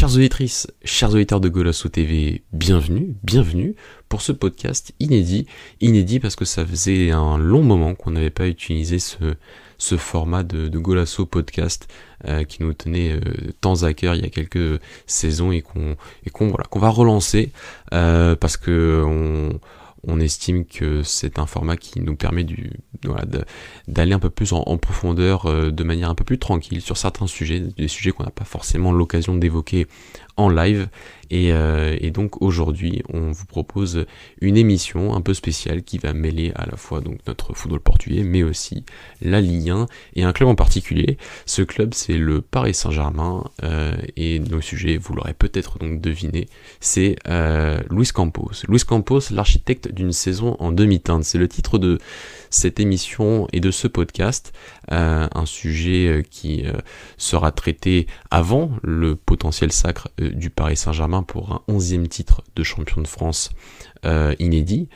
Chères auditrices, chers auditeurs de Golasso TV, bienvenue, bienvenue pour ce podcast inédit. Inédit parce que ça faisait un long moment qu'on n'avait pas utilisé ce, ce format de, Golasso podcast euh, qui nous tenait euh, tant à cœur il y a quelques saisons et qu'on voilà va relancer euh, parce que on on estime que c'est un format qui nous permet d'aller un peu plus en, profondeur euh, de manière un peu plus tranquille sur certains sujets, des sujets qu'on n'a pas forcément l'occasion d'évoquer en live. Et, euh, et donc aujourd'hui, on vous propose une émission un peu spéciale qui va mêler à la fois donc notre football portugais, mais aussi la Ligue 1 et un club en particulier. Ce club, c'est le Paris Saint-Germain. Euh, et nos sujets, vous l'aurez peut-être donc deviné, c'est euh, Luis Campos. Luis Campos, l'architecte d'une saison en demi-teinte. C'est le titre de cette émission et de ce podcast, euh, un sujet euh, qui euh, sera traité avant le potentiel sacre du Paris Saint-Germain pour un onzième titre de champion de France inédit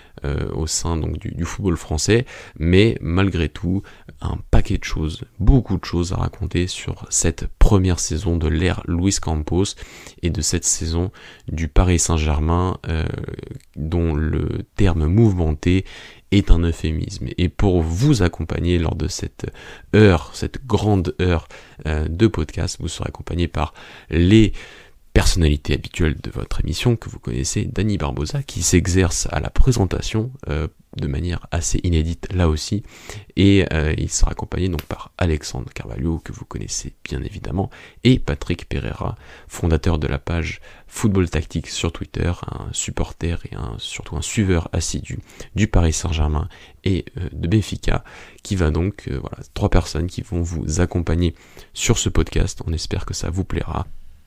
au sein donc du, football français, mais malgré tout un paquet de choses, beaucoup de choses à raconter sur cette première saison de l'ère Luis Campos et de cette saison du Paris Saint-Germain dont le terme mouvementé est un euphémisme. Et pour vous accompagner lors de cette heure, cette grande heure euh, de podcast, vous serez accompagné par les personnalités habituelles de votre émission que vous connaissez, Dani Barbosa, qui s'exerce à la présentation euh, de manière assez inédite là aussi. Et euh, il sera accompagné donc par Alexandre Carvalho, que vous connaissez bien évidemment, et Patrick Pereira, fondateur de la page Football Tactique sur Twitter, un supporter et surtout un suiveur assidu du Paris Saint-Germain et euh, de Benfica, qui va donc, euh, voilà, trois personnes qui vont vous accompagner sur ce podcast. On espère que ça vous plaira.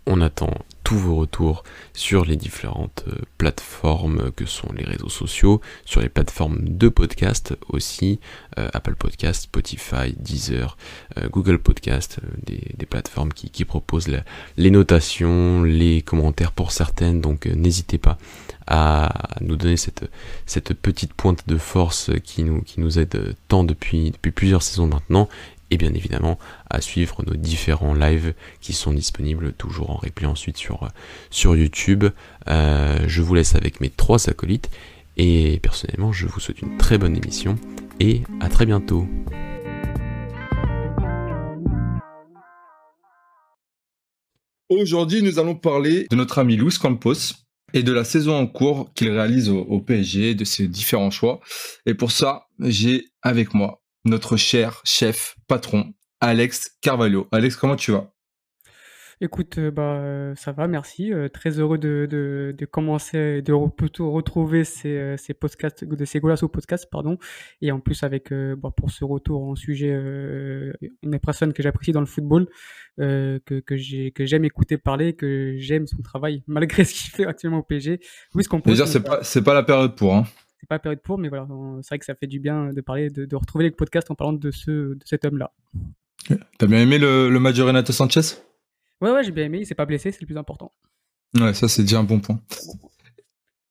On attend tous vos retours sur les différentes euh, plateformes que sont les réseaux sociaux, sur les plateformes de podcast aussi, euh, Apple Podcast, Spotify, Deezer, euh, Google Podcast, des, plateformes qui, proposent les notations, les commentaires pour certaines, donc n'hésitez pas à nous donner cette, petite pointe de force qui nous, aide tant depuis plusieurs saisons maintenant et bien évidemment à suivre nos différents lives qui sont disponibles toujours en replay ensuite sur, sur YouTube. Euh, je vous laisse avec mes trois acolytes et personnellement je vous souhaite une très bonne émission et à très bientôt. Aujourd'hui, nous allons parler de notre ami Luis Campos et de la saison en cours qu'il réalise au, au PSG, de ses différents choix. Et pour ça, j'ai avec moi notre cher chef, patron, Alex Carvalho. Alex, comment tu vas? Écoute, euh, bah, euh, ça va, merci. Euh, très heureux de, de, de commencer, de plutôt retrouver ces, ces podcasts, de ces Golasso podcasts, pardon. Et en plus, avec, bah, pour ce retour en sujet, une personne que j'apprécie dans le football, que, que j'ai, que j'aime écouter parler, que j'aime son travail, malgré ce qu'il fait actuellement au PSG. Oui, ce qu'on peut. c'est pas, pas la période pour, hein pas la période pour, mais voilà, c'est vrai que ça fait du bien de parler, de, retrouver les podcasts en parlant de, ce, de cet homme-là. T'as bien aimé le, le match de Renato Sanchez? Ouais, ouais, j'ai bien aimé, il s'est pas blessé, c'est le plus important. Ouais, ça c'est déjà un bon point.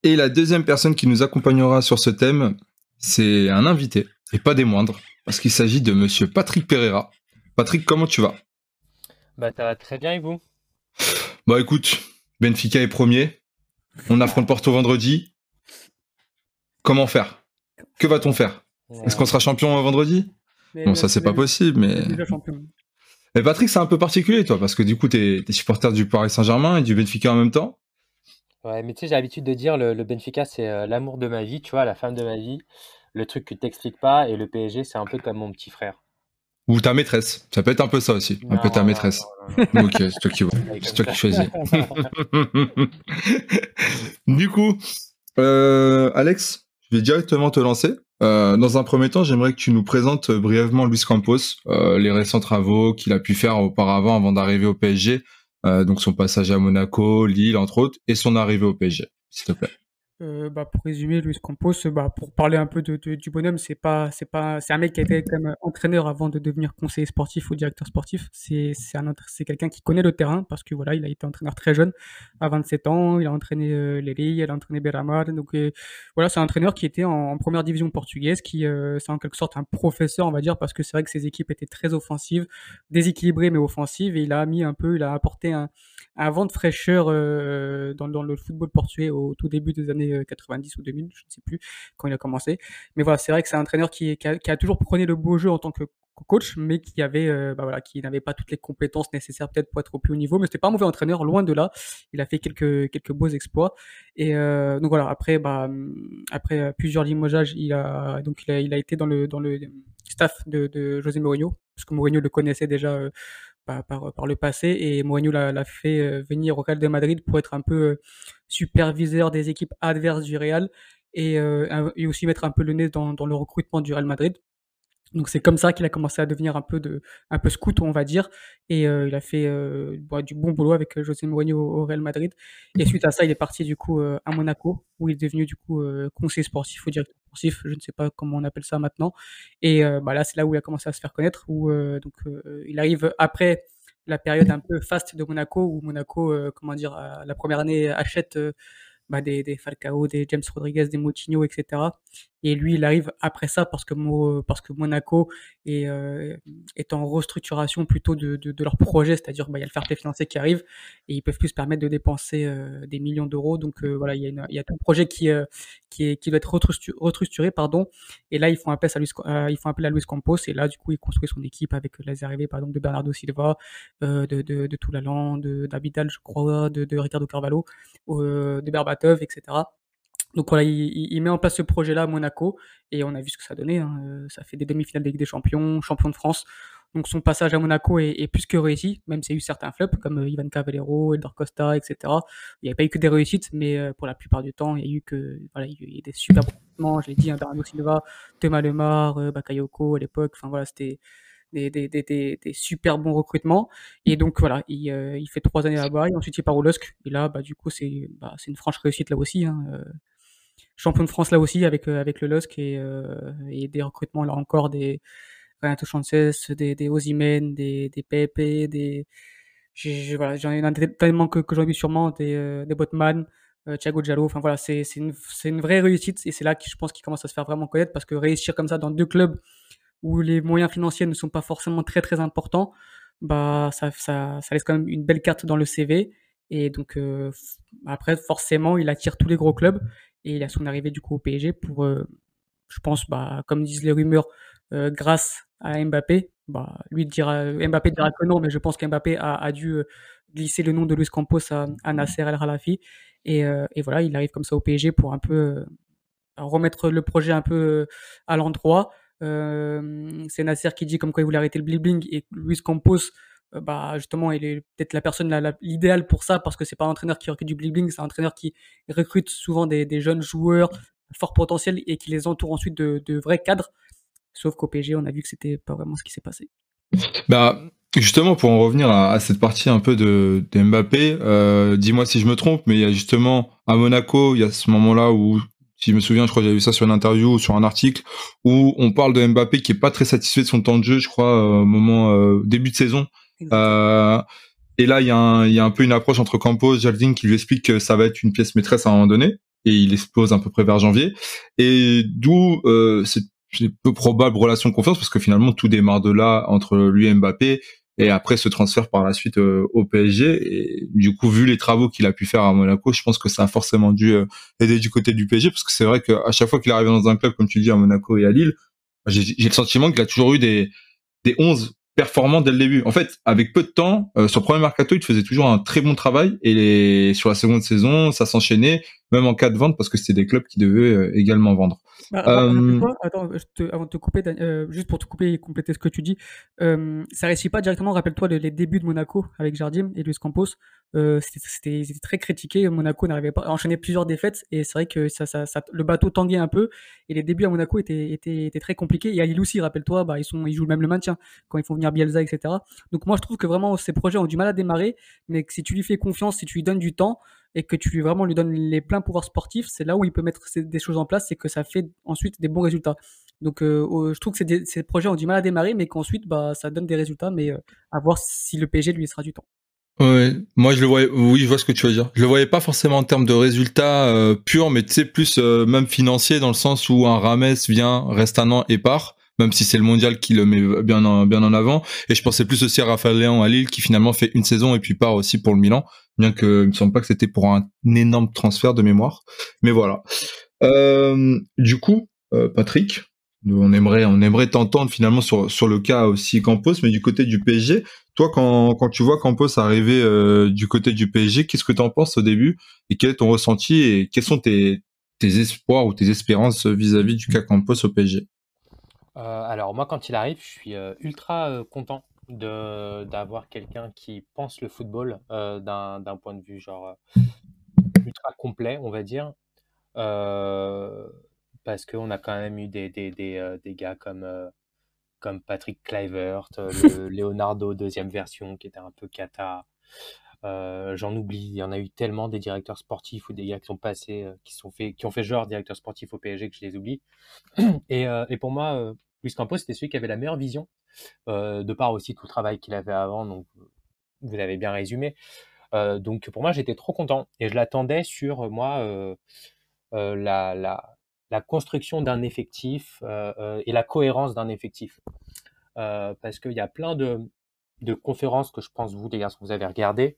Et la deuxième personne qui nous accompagnera sur ce thème, c'est un invité, et pas des moindres, parce qu'il s'agit de monsieur Patrick Pereira. Patrick, comment tu vas? Bah, ça va très bien, et vous? Bah, écoute, Benfica est premier, on affronte Porto vendredi, Comment faire? Que va-t-on faire? Est-ce qu'on sera champion vendredi? Bon, ça, c'est pas possible, mais. Mais Patrick, c'est un peu particulier, toi, parce que du coup, t'es es supporter du Paris Saint-Germain et du Benfica en même temps. Ouais, mais tu sais, j'ai l'habitude de dire le, Benfica, c'est euh, l'amour de ma vie, tu vois, la femme de ma vie, le truc que t'expliques pas, et le PSG, c'est un peu comme mon petit frère. Ou ta maîtresse. Ça peut être un peu ça aussi. un peu ta maîtresse. ok, c'est toi qui, c'est toi qui choisis. du coup, euh, Alex, je vais directement te lancer. Euh, dans un premier temps, j'aimerais que tu nous présentes brièvement Luis Campos, euh, les récents travaux qu'il a pu faire auparavant avant d'arriver au PSG, euh, donc son passage à Monaco, Lille entre autres, et son arrivée au PSG, s'il te plaît. Euh, bah, pour résumer, Luis Campos, bah, pour parler un peu de, du bonhomme, c'est pas, c'est pas, c'est un mec qui a été même entraîneur avant de devenir conseiller sportif ou directeur sportif. C'est, c'est un, c'est quelqu'un qui connaît le terrain parce que voilà, il a été entraîneur très jeune, à 27 ans. Il a entraîné euh, Lille, il a entraîné Beira-Mar. Donc euh, voilà, c'est un entraîneur qui était en, en première division portugaise, qui, euh, c'est en quelque sorte un professeur, on va dire, parce que c'est vrai que ses équipes étaient très offensives, déséquilibrées mais offensives, et il a mis un peu, il a apporté un un vent de fraîcheur dans, dans, le football portugais au tout début des années 90 ou 2000, je ne sais plus quand il a commencé. Mais voilà, c'est vrai que c'est un entraîneur qui, a, toujours prôné le beau jeu en tant que coach, mais euh, bah qui n'avait pas toutes les compétences nécessaires peut-être pour être au plus haut niveau. Mais c'était pas un mauvais entraîneur, loin de là. Il a fait quelques beaux exploits. Et euh, donc voilà, après, bah, après plusieurs limogeages, il a été dans le staff de, José Mourinho, parce que Mourinho le connaissait déjà euh, par, par, par, le passé et Mourinho l'a fait euh, venir au Real de Madrid pour être un peu euh, superviseur des équipes adverses du Real et, euh, et aussi mettre un peu le nez dans, dans le recrutement du Real Madrid. Donc c'est comme ça qu'il a commencé à devenir un peu de un peu scout on va dire. Et euh, il a fait euh, bah, du bon boulot avec José Mourinho au, au Real Madrid. Et suite à ça il est parti du coup euh, à Monaco où il est devenu du coup conseiller sportif ou directeur sportif. Je ne sais pas comment on appelle ça maintenant. Et bah là c'est là où il a commencé à se faire connaître où donc il arrive après la période un peu faste de Monaco où Monaco comment dire la première année achète bah, des, des Falcao, des James Rodriguez, des Moutinho, etc. Et lui, il arrive après ça parce que, Monaco est, euh, est en restructuration plutôt de, leur projet, c'est-à-dire bah, il y a le fair play financier qui arrive et ils peuvent plus se permettre de dépenser euh, des millions d'euros. Donc euh, voilà, il y, a tout le projet qui, doit être restructuré, pardon. Et là, ils font appel à Luis, ils font appel à Luis Campos et là, du coup, il construit son équipe avec les arrivées, par de Bernardo Silva, de, de, de Toulalan, d'Abidal, je crois, de, de Ricardo Carvalho, de Berbatov, etc. Donc voilà, il, il, met en place ce projet-là à Monaco et on a vu ce que ça donnait. Hein. Ça fait des demi-finales de Ligue des Champions, champion de France. Donc son passage à Monaco est, est plus que réussi, même s'il y a eu certains flops comme euh, Ivan Cavallero, Eldor Costa, etc. Il n'y avait pas eu que des réussites, mais euh, pour la plupart du temps, il y a eu que voilà, il y a eu des super recrutements. Je l'ai dit, hein, Bernardo Silva, Thomas Lemar, euh, Bakayoko à l'époque. Enfin voilà, c'était des, des, des, des, des super bons recrutements. Et donc voilà, il, euh, il fait trois années là-bas, et ensuite il part au LOSC. Et là, bah, du coup, c'est bah, une franche réussite là aussi. Hein. Champion de France là aussi avec, euh, avec le LOSC et, euh, et des recrutements là encore des Renato Chances, des, des Ozymen, des, des Pepe, des. Voilà, j'en ai un tellement que, que j'en ai vu sûrement, des, euh, des Botman, Thiago Giallo. Enfin voilà, c'est une, une vraie réussite et c'est là que je pense qu'il commence à se faire vraiment connaître parce que réussir comme ça dans deux clubs où les moyens financiers ne sont pas forcément très très importants, bah ça, ça, laisse quand même une belle carte dans le CV. Et donc après, forcément, il attire tous les gros clubs et a son arrivée du coup au PSG pour, euh, je pense, bah comme disent les rumeurs, euh, grâce à Mbappé. Bah lui dira, Mbappé dira que non, mais je pense qu'Mbappé a, a dû glisser le nom de Luis Campos à, à Nasser El Khelafi et, et voilà, il arrive comme ça au PSG pour un peu remettre le projet un peu à l'endroit. Euh, c'est Nasser qui dit comme quoi il voulait arrêter le blibbling et Luis Campos euh, bah justement il est peut-être la personne l'idéale pour ça parce que c'est pas un entraîneur qui recrute du blibbling c'est un entraîneur qui recrute souvent des, des, jeunes joueurs fort potentiel et qui les entoure ensuite de, de vrais cadres. Sauf qu'au PSG on a vu que c'était pas vraiment ce qui s'est passé. Bah justement pour en revenir à, à, cette partie un peu de, de Mbappé euh, dis-moi si je me trompe mais il y a justement à Monaco il y a ce moment là où si je me souviens, je crois que j'avais vu ça sur une interview ou sur un article où on parle de Mbappé qui est pas très satisfait de son temps de jeu, je crois, au moment euh, début de saison. Euh, et là, il y, a un, y a un peu une approche entre Campos, Jaldin qui lui explique que ça va être une pièce maîtresse à un moment donné, et il explose à peu près vers janvier. Et d'où euh, cette peu probable relation de confiance, parce que finalement tout démarre de là entre lui et Mbappé et après ce transfert par la suite euh, au PSG. Et du coup, vu les travaux qu'il a pu faire à Monaco, je pense que ça a forcément dû euh, aider du côté du PSG, parce que c'est vrai qu'à chaque fois qu'il est arrivé dans un club, comme tu dis, à Monaco et à Lille, j'ai le sentiment qu'il a toujours eu des, des 11 performants dès le début. En fait, avec peu de temps, euh, sur le premier mercato, il faisait toujours un très bon travail, et sur la seconde saison, ça s'enchaînait, même en cas de vente, parce que c'était des clubs qui devaient euh, également vendre. Bah, euh... Attends, te, avant de te couper, euh, juste pour te couper et compléter ce que tu dis, euh, ça réussit pas directement. Rappelle-toi les, les, débuts de Monaco avec Jardim et Luis Campos. Euh, c'était très critiqué. Monaco n'arrivait pas à enchaîner plusieurs défaites et c'est vrai que ça, ça, ça, le bateau tanguait un peu et les débuts à Monaco étaient, étaient, étaient très compliqués. Et à Lille aussi, rappelle-toi, bah, ils, sont, ils jouent même le maintien quand ils font venir Bielsa, etc. Donc moi, je trouve que vraiment ces projets ont du mal à démarrer, mais que si tu lui fais confiance, si tu lui donnes du temps, et que tu lui vraiment lui donnes les pleins pouvoirs sportifs, c'est là où il peut mettre des choses en place et que ça fait ensuite des bons résultats. Donc euh, je trouve que ces, projets ont du mal à démarrer, mais qu'ensuite bah, ça donne des résultats, mais euh, à voir si le PSG lui sera du temps. Ouais, moi je le oui, je vois ce que tu veux dire. Je le voyais pas forcément en termes de résultats euh, purs, mais tu sais plus même financier dans le sens où un Rames vient, reste un an et part, même si c'est le mondial qui le met bien en, bien en avant. Et je pensais plus aussi à Raphaël Léon à Lille qui finalement fait une saison et puis part aussi pour le Milan, bien que il me semble pas que c'était pour un, énorme transfert de mémoire. Mais voilà. Euh, du coup, euh, Patrick, on aimerait, on aimerait t'entendre finalement sur, sur le cas aussi Campos, mais du côté du PSG, toi, quand, quand tu vois Campos arriver euh, du côté du PSG, qu'est-ce que tu en penses au début? Et quel est ton ressenti? Et quels sont tes, tes espoirs ou tes espérances vis-à-vis du cas Campos au PSG euh, Alors moi, quand il arrive, je suis euh, ultra content de d'avoir quelqu'un qui pense le football d'un point de vue genre ultra complet, on va dire. parce qu'on a quand même eu des, des, des, des gars comme comme Patrick Kluivert, euh, le Leonardo deuxième version qui était un peu cata. Euh, j'en oublie, il y en a eu tellement des directeurs sportifs ou des gars qui sont passés, euh, qui, sont fait, qui ont fait genre directeur sportif au PSG que je les oublie. Et, et pour moi, Luis Campos, c'était celui qui avait la meilleure vision, de part aussi tout le travail qu'il avait avant, donc vous l'avez bien résumé. donc pour moi, j'étais trop content et je l'attendais sur moi la, la, la construction d'un effectif euh, euh, et la cohérence d'un effectif. Euh, parce qu'il y a plein de, de, conférences que je pense vous, les garçons, vous avez regardées,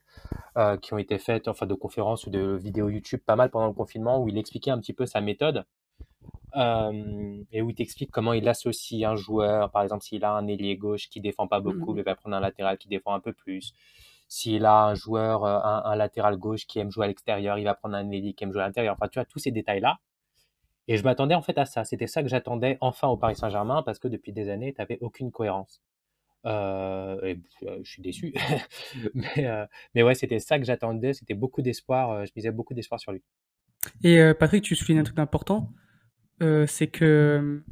qui ont été faites, enfin de conférences ou de vidéos YouTube pas mal pendant le confinement, où il expliquait un petit peu sa méthode. Et où il t'explique comment il associe un joueur, par exemple s'il a un ailier gauche qui défend pas beaucoup, mmh. il va prendre un latéral qui défend un peu plus. S'il a un joueur, un, un, latéral gauche qui aime jouer à l'extérieur, il va prendre un ailier qui aime jouer à l'intérieur. Enfin, tu vois, tous ces détails-là. Et je m'attendais en fait à ça. C'était ça que j'attendais enfin au Paris Saint-Germain parce que depuis des années, tu n'avais aucune cohérence. Euh, et euh, je suis déçu. mais, euh, mais ouais, c'était ça que j'attendais. C'était beaucoup d'espoir. je misais beaucoup d'espoir sur lui. Et Patrick, tu soulignes un truc important. C'est que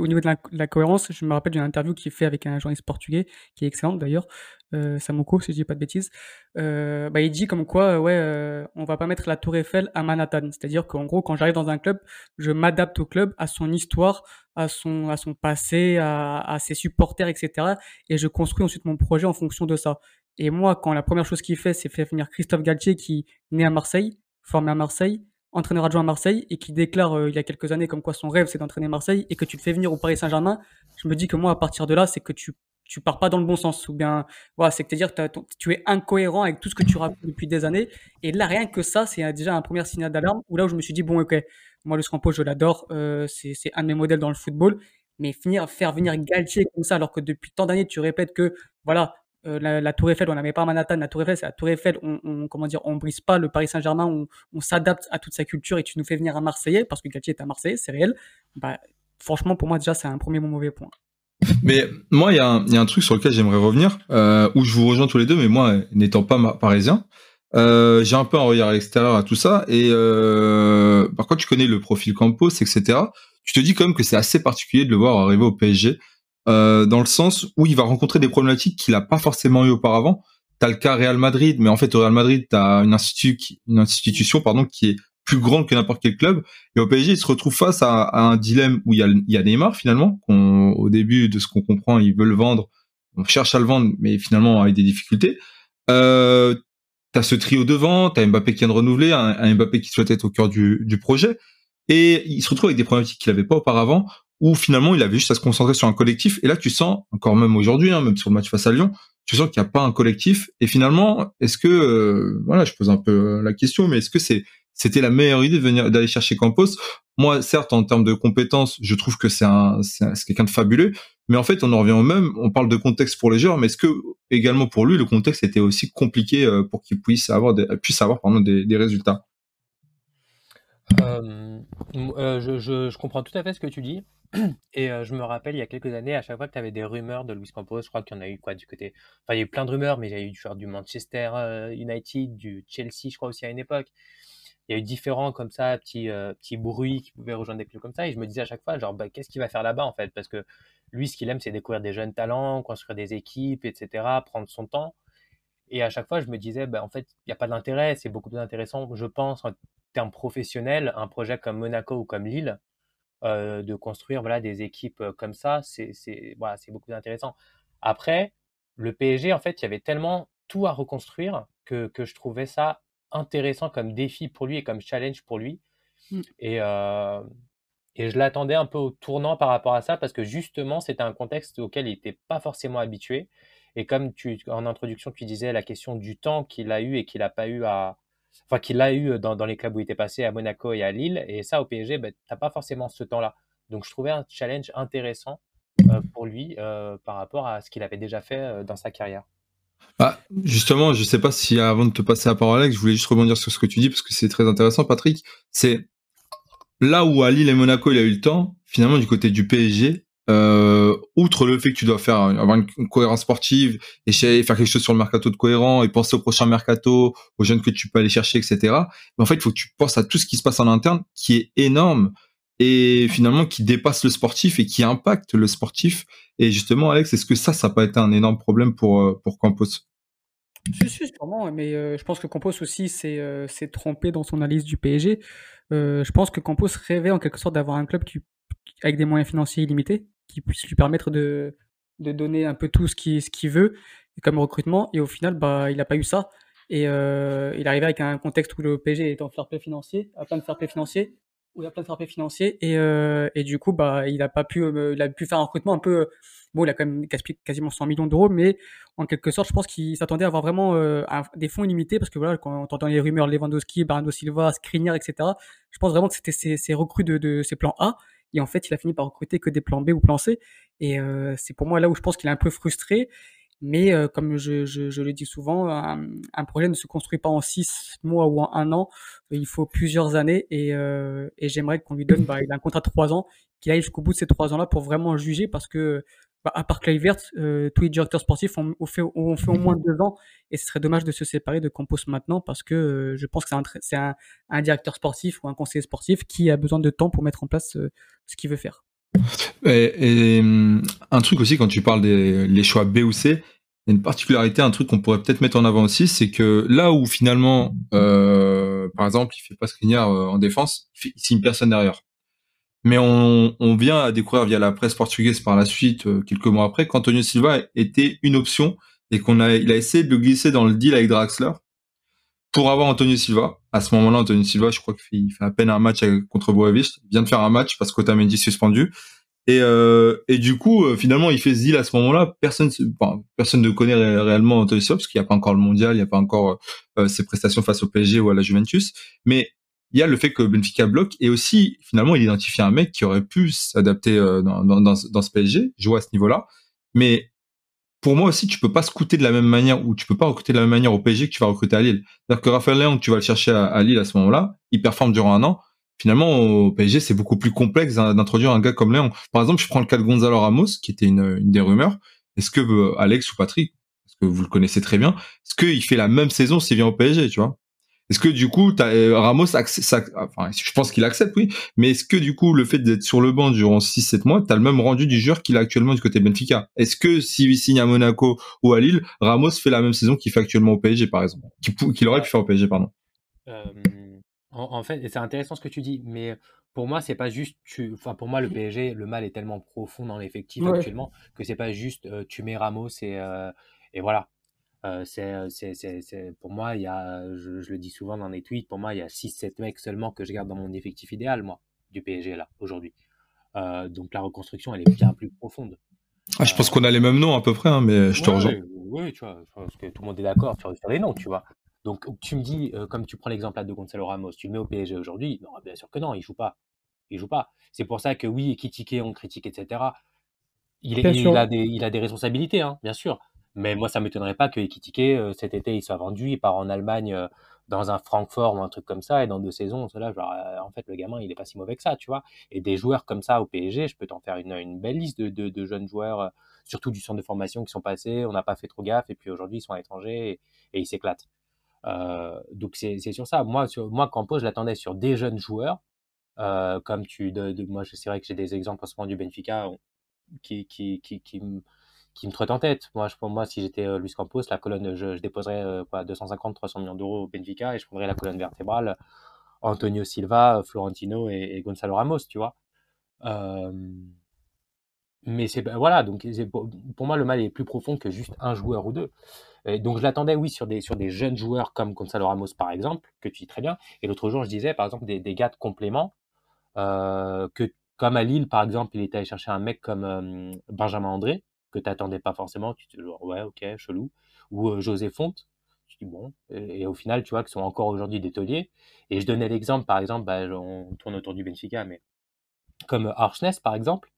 au niveau de la, cohérence, je me rappelle d'une interview qu'il fait avec un journaliste portugais, qui est excellente d'ailleurs, euh, Samoko, si je dis pas de bêtises. Euh, bah, il dit comme quoi, ouais, euh, on va pas mettre la Tour Eiffel à Manhattan. C'est-à-dire qu'en gros, quand j'arrive dans un club, je m'adapte au club, à son histoire, à son, à son passé, à, à ses supporters, etc. Et je construis ensuite mon projet en fonction de ça. Et moi, quand la première chose qu'il fait, c'est faire venir Christophe Galtier, qui est né à Marseille, formé à Marseille, entraîneur adjoint à Marseille et qui déclare euh, il y a quelques années comme quoi son rêve c'est d'entraîner Marseille et que tu te fais venir au Paris Saint-Germain, je me dis que moi à partir de là c'est que tu tu pars pas dans le bon sens ou bien voilà c'est que dire tu es incohérent avec tout ce que tu racontes depuis des années. Et là rien que ça c'est déjà un premier signal d'alarme où là où je me suis dit bon ok moi le Scampo je l'adore euh, c'est un de mes modèles dans le football mais finir faire venir Galtier comme ça alors que depuis tant d'années tu répètes que voilà euh, la, Tour Eiffel, on n'avait pas Manhattan, la Tour Eiffel, c'est la Tour Eiffel, on, on, comment dire, on brise pas le Paris Saint-Germain, on, s'adapte à toute sa culture et tu nous fais venir un Marseillais, parce que Galtier est un Marseillais, c'est réel. Bah, franchement, pour moi, déjà, c'est un premier mauvais point. Mais moi, il y, a un, truc sur lequel j'aimerais revenir, euh, où je vous rejoins tous les deux, mais moi, n'étant pas parisien, euh, j'ai un peu un regard à l'extérieur à tout ça. Et par contre, tu connais le profil Campos, etc. Tu te dis quand même que c'est assez particulier de le voir arriver au PSG euh, dans le sens où il va rencontrer des problématiques qu'il n'a pas forcément eu auparavant. T'as le cas Real Madrid, mais en fait au Real Madrid, t'as une, une institution pardon qui est plus grande que n'importe quel club. Et au PSG, il se retrouve face à, un dilemme où il y a, Neymar finalement, au début de ce qu'on comprend, ils veulent le vendre, on cherche à le vendre, mais finalement avec des difficultés. Euh, t'as ce trio devant, t'as Mbappé qui vient de renouveler, un, un, Mbappé qui souhaite être au cœur du, du projet, et il se retrouve avec des problématiques qu'il n'avait pas auparavant, où finalement il avait juste à se concentrer sur un collectif. Et là, tu sens, encore même aujourd'hui, hein, même sur le match face à Lyon, tu sens qu'il n'y a pas un collectif. Et finalement, est-ce que, euh, voilà, je pose un peu euh, la question, mais est-ce que c'est c'était la meilleure idée de venir d'aller chercher Campos? Moi, certes, en termes de compétences, je trouve que c'est un, c'est quelqu'un de fabuleux. Mais en fait, on en revient au même. On parle de contexte pour les joueurs, mais est-ce que également pour lui, le contexte était aussi compliqué euh, pour qu'il puisse avoir des, puisse avoir des, des résultats? Je, je, comprends tout à fait ce que tu dis. Et je me rappelle, il y a quelques années, à chaque fois que tu avais des rumeurs de Luis Campos, je crois qu'il y en a eu quoi du côté. Enfin, il y a eu plein de rumeurs, mais il y a eu du, du Manchester United, du Chelsea, je crois aussi à une époque. Il y a eu différents comme ça, petits, petits bruits qui pouvaient rejoindre des clubs comme ça. Et je me disais à chaque fois, genre, bah, qu'est-ce qu'il va faire là-bas en fait? Parce que lui, ce qu'il aime, c'est découvrir des jeunes talents, construire des équipes, etc., prendre son temps. Et à chaque fois, je me disais, bah, en fait, il n'y a pas d'intérêt, c'est beaucoup plus intéressant, je pense, en termes professionnels, un projet comme Monaco ou comme Lille, euh, de construire voilà, des équipes euh, comme ça, c'est voilà, beaucoup plus intéressant. Après, le PSG, en fait, il y avait tellement tout à reconstruire que, que je trouvais ça intéressant comme défi pour lui et comme challenge pour lui. Mmh. Et, euh, et je l'attendais un peu au tournant par rapport à ça parce que justement, c'était un contexte auquel il n'était pas forcément habitué. Et comme tu, en introduction, tu disais la question du temps qu'il a eu et qu'il n'a pas eu à. Enfin, qu'il a eu dans, dans, les clubs où il était passé à Monaco et à Lille. Et ça, au PSG, ben, tu n'as pas forcément ce temps-là. Donc, je trouvais un challenge intéressant euh, pour lui euh, par rapport à ce qu'il avait déjà fait euh, dans sa carrière. Ah, justement, je sais pas si avant de te passer la parole, Alex, je voulais juste rebondir sur ce que tu dis parce que c'est très intéressant, Patrick. C'est là où à Lille et Monaco il a eu le temps, finalement du côté du PSG, euh, outre le fait que tu dois faire avoir une, cohérence sportive et faire quelque chose sur le mercato de cohérent et penser au prochain mercato, aux jeunes que tu peux aller chercher, etc. Mais en fait, il faut que tu penses à tout ce qui se passe en interne, qui est énorme et finalement qui dépasse le sportif et qui impacte le sportif. Et justement, Alex, est-ce que ça, ça n'a pas été un énorme problème pour euh, pour Campos? Si, si, sûrement, mais euh, je pense que Campos aussi s'est trompé dans son analyse du PSG. je pense que Campos rêvait en quelque sorte d'avoir un club qui, avec des moyens financiers illimités qui puisse lui permettre de, de donner un peu tout ce qu'il ce qu'il veut comme recrutement. Et au final, bah, il n'a pas eu ça. Et euh, il arrivait avec un contexte où le PSG est en fair play financier, à plein de fair play financier, où il a plein de fair play financier. Et, euh, et du coup, bah, il a pas pu, euh, il a pu faire un recrutement un peu. Bon, il a quand même quasiment 100 millions d'euros, mais en quelque sorte, je pense qu'il s'attendait à avoir vraiment euh, des fonds illimités, parce que voilà, quand on entend les rumeurs Lewandowski, Bernardo Silva, Skriniar, etc., je pense vraiment que c'était ces recrues de, de ces plans A. Et en fait, il a fini par recruter que des plans B ou plans C. Et euh, c'est pour moi là où je pense qu'il est un peu frustré. Mais euh, comme je, je, je, le dis souvent, un, un, projet ne se construit pas en six mois ou en un an. Il faut plusieurs années. Et, euh, et j'aimerais qu'on lui donne, bah, il a un contrat de trois ans, qu'il aille jusqu'au bout de ces trois ans-là pour vraiment juger. Parce que bah, à part Kluivert, euh, tous les directeurs sportifs ont, fait, ont fait au moins deux ans, et ce serait dommage de se séparer de Campos maintenant parce que euh, je pense que c'est un, un, directeur sportif ou un conseiller sportif qui a besoin de temps pour mettre en place euh, ce qu'il veut faire. Et, et, hum, un truc aussi quand tu parles des les choix B ou C, il y a une particularité, un truc qu'on pourrait peut-être mettre en avant aussi, c'est que là où finalement, euh, par exemple, il fait pas Skriniar en défense, il signe personne derrière. Mais on, vient à découvrir via la presse portugaise par la suite, euh, quelques mois après, qu'Antonio Silva était une option et qu'on a, il a essayé de le glisser dans le deal avec Draxler pour avoir Antonio Silva. À ce moment-là, Antonio Silva, je crois qu'il fait à peine un match contre Boavist. Il vient de faire un match parce qu'Otamendi suspendu. Et, euh, et du coup, euh, finalement, il fait ce deal à ce moment-là. Personne, personne ne connaît réellement Antonio Silva parce qu'il n'y a pas encore le mondial, il n'y a pas encore euh, ses prestations face au PSG ou à la Juventus. Mais il y a le fait que Benfica bloque et aussi finalement il identifie un mec qui aurait pu s'adapter euh, dans, dans, dans, dans, ce PSG, jouer à ce niveau-là. Mais pour moi aussi, tu peux pas scouter de la même manière ou tu peux pas recruter de la même manière au PSG que tu vas recruter à Lille. C'est-à-dire que Raphaël Léon, tu vas le chercher à, Lille à ce moment-là, il performe durant un an. Finalement, au PSG, c'est beaucoup plus complexe d'introduire un gars comme Léon. Par exemple, je prends le cas de Gonzalo Ramos, qui était une, des rumeurs. Est-ce que euh, Alex ou Patrick, parce que vous le connaissez très bien, est-ce qu'il fait la même saison s'il vient au PSG, tu vois? Est-ce que du coup, euh, Ramos, enfin, je pense qu'il accepte, oui. Mais est-ce que du coup, le fait d'être sur le banc durant 6-7 mois, tu as le même rendu du joueur qu'il a actuellement du côté Benfica? Est-ce que s'il signe à Monaco ou à Lille, Ramos fait la même saison qu'il fait actuellement au PSG, par exemple? Qu'il aurait pu faire au PSG, pardon. Euh, en, fait, c'est intéressant ce que tu dis, mais pour moi, c'est pas juste. Tu... Enfin, pour moi, le PSG, le mal est tellement profond dans l'effectif actuellement que c'est pas juste euh, tu mets Ramos et, et voilà. Euh, c'est, pour moi, il y a, je, le dis souvent dans les tweets, pour moi, il y a 6-7 mecs seulement que je garde dans mon effectif idéal, moi, du PSG, là, aujourd'hui. Euh, donc la reconstruction, elle est bien plus profonde. Ah, je pense qu'on a les mêmes noms à peu près, hein, mais je te rejoins. Oui, tu vois, je pense que tout le monde est d'accord sur, les noms, tu vois. Donc tu me dis, euh, comme tu prends l'exemple de Gonzalo Ramos, tu le mets au PSG aujourd'hui Non, bien sûr que non, il joue pas. Il joue pas. C'est pour ça que oui, critiquer, on critique, etc. Il, est, il, a, des, il a des responsabilités, hein, bien sûr. Mais moi, ça m'étonnerait pas que Ekitike, euh, cet été, il soit vendu, il part en Allemagne euh, dans un Francfort ou un truc comme ça, et dans deux saisons, cela, genre, en fait, le gamin, il est pas si mauvais que ça, tu vois. Et des joueurs comme ça au PSG, je peux t'en faire une, une, belle liste de, de, de, jeunes joueurs, surtout du centre de formation, qui sont passés, on n'a pas fait trop gaffe, et puis aujourd'hui, ils sont à l'étranger et, ils s'éclatent. Euh, donc c'est sur ça. Moi, sur, moi je l'attendais sur des jeunes joueurs, comme tu, de, moi, c'est vrai que j'ai des exemples en ce moment du Benfica qui, qui, qui, qui qui me trotte en tête. Moi, je, moi, si j'étais Luis Campos, la colonne, je, je déposerais quoi, 250-300 millions d'euros au Benfica et je prendrais la colonne vertébrale Antonio Silva, Florentino et, Gonzalo Ramos, tu vois. Mais c'est voilà, donc pour, moi le mal est plus profond que juste un joueur ou deux. donc je l'attendais, oui, sur des, sur des jeunes joueurs comme Gonzalo Ramos par exemple, que tu dis très bien. Et l'autre jour, je disais par exemple des, des gars de complément, que comme à Lille par exemple, il était allé chercher un mec comme Benjamin André, que tu n'attendais pas forcément, tu te dis ouais, ok, chelou, ou José Fonte, bon. Et, au final, tu vois, qu'ils sont encore aujourd'hui des tauliers. Et je donnais l'exemple, par exemple, bah, on tourne autour du Benfica, mais comme Archness, par exemple,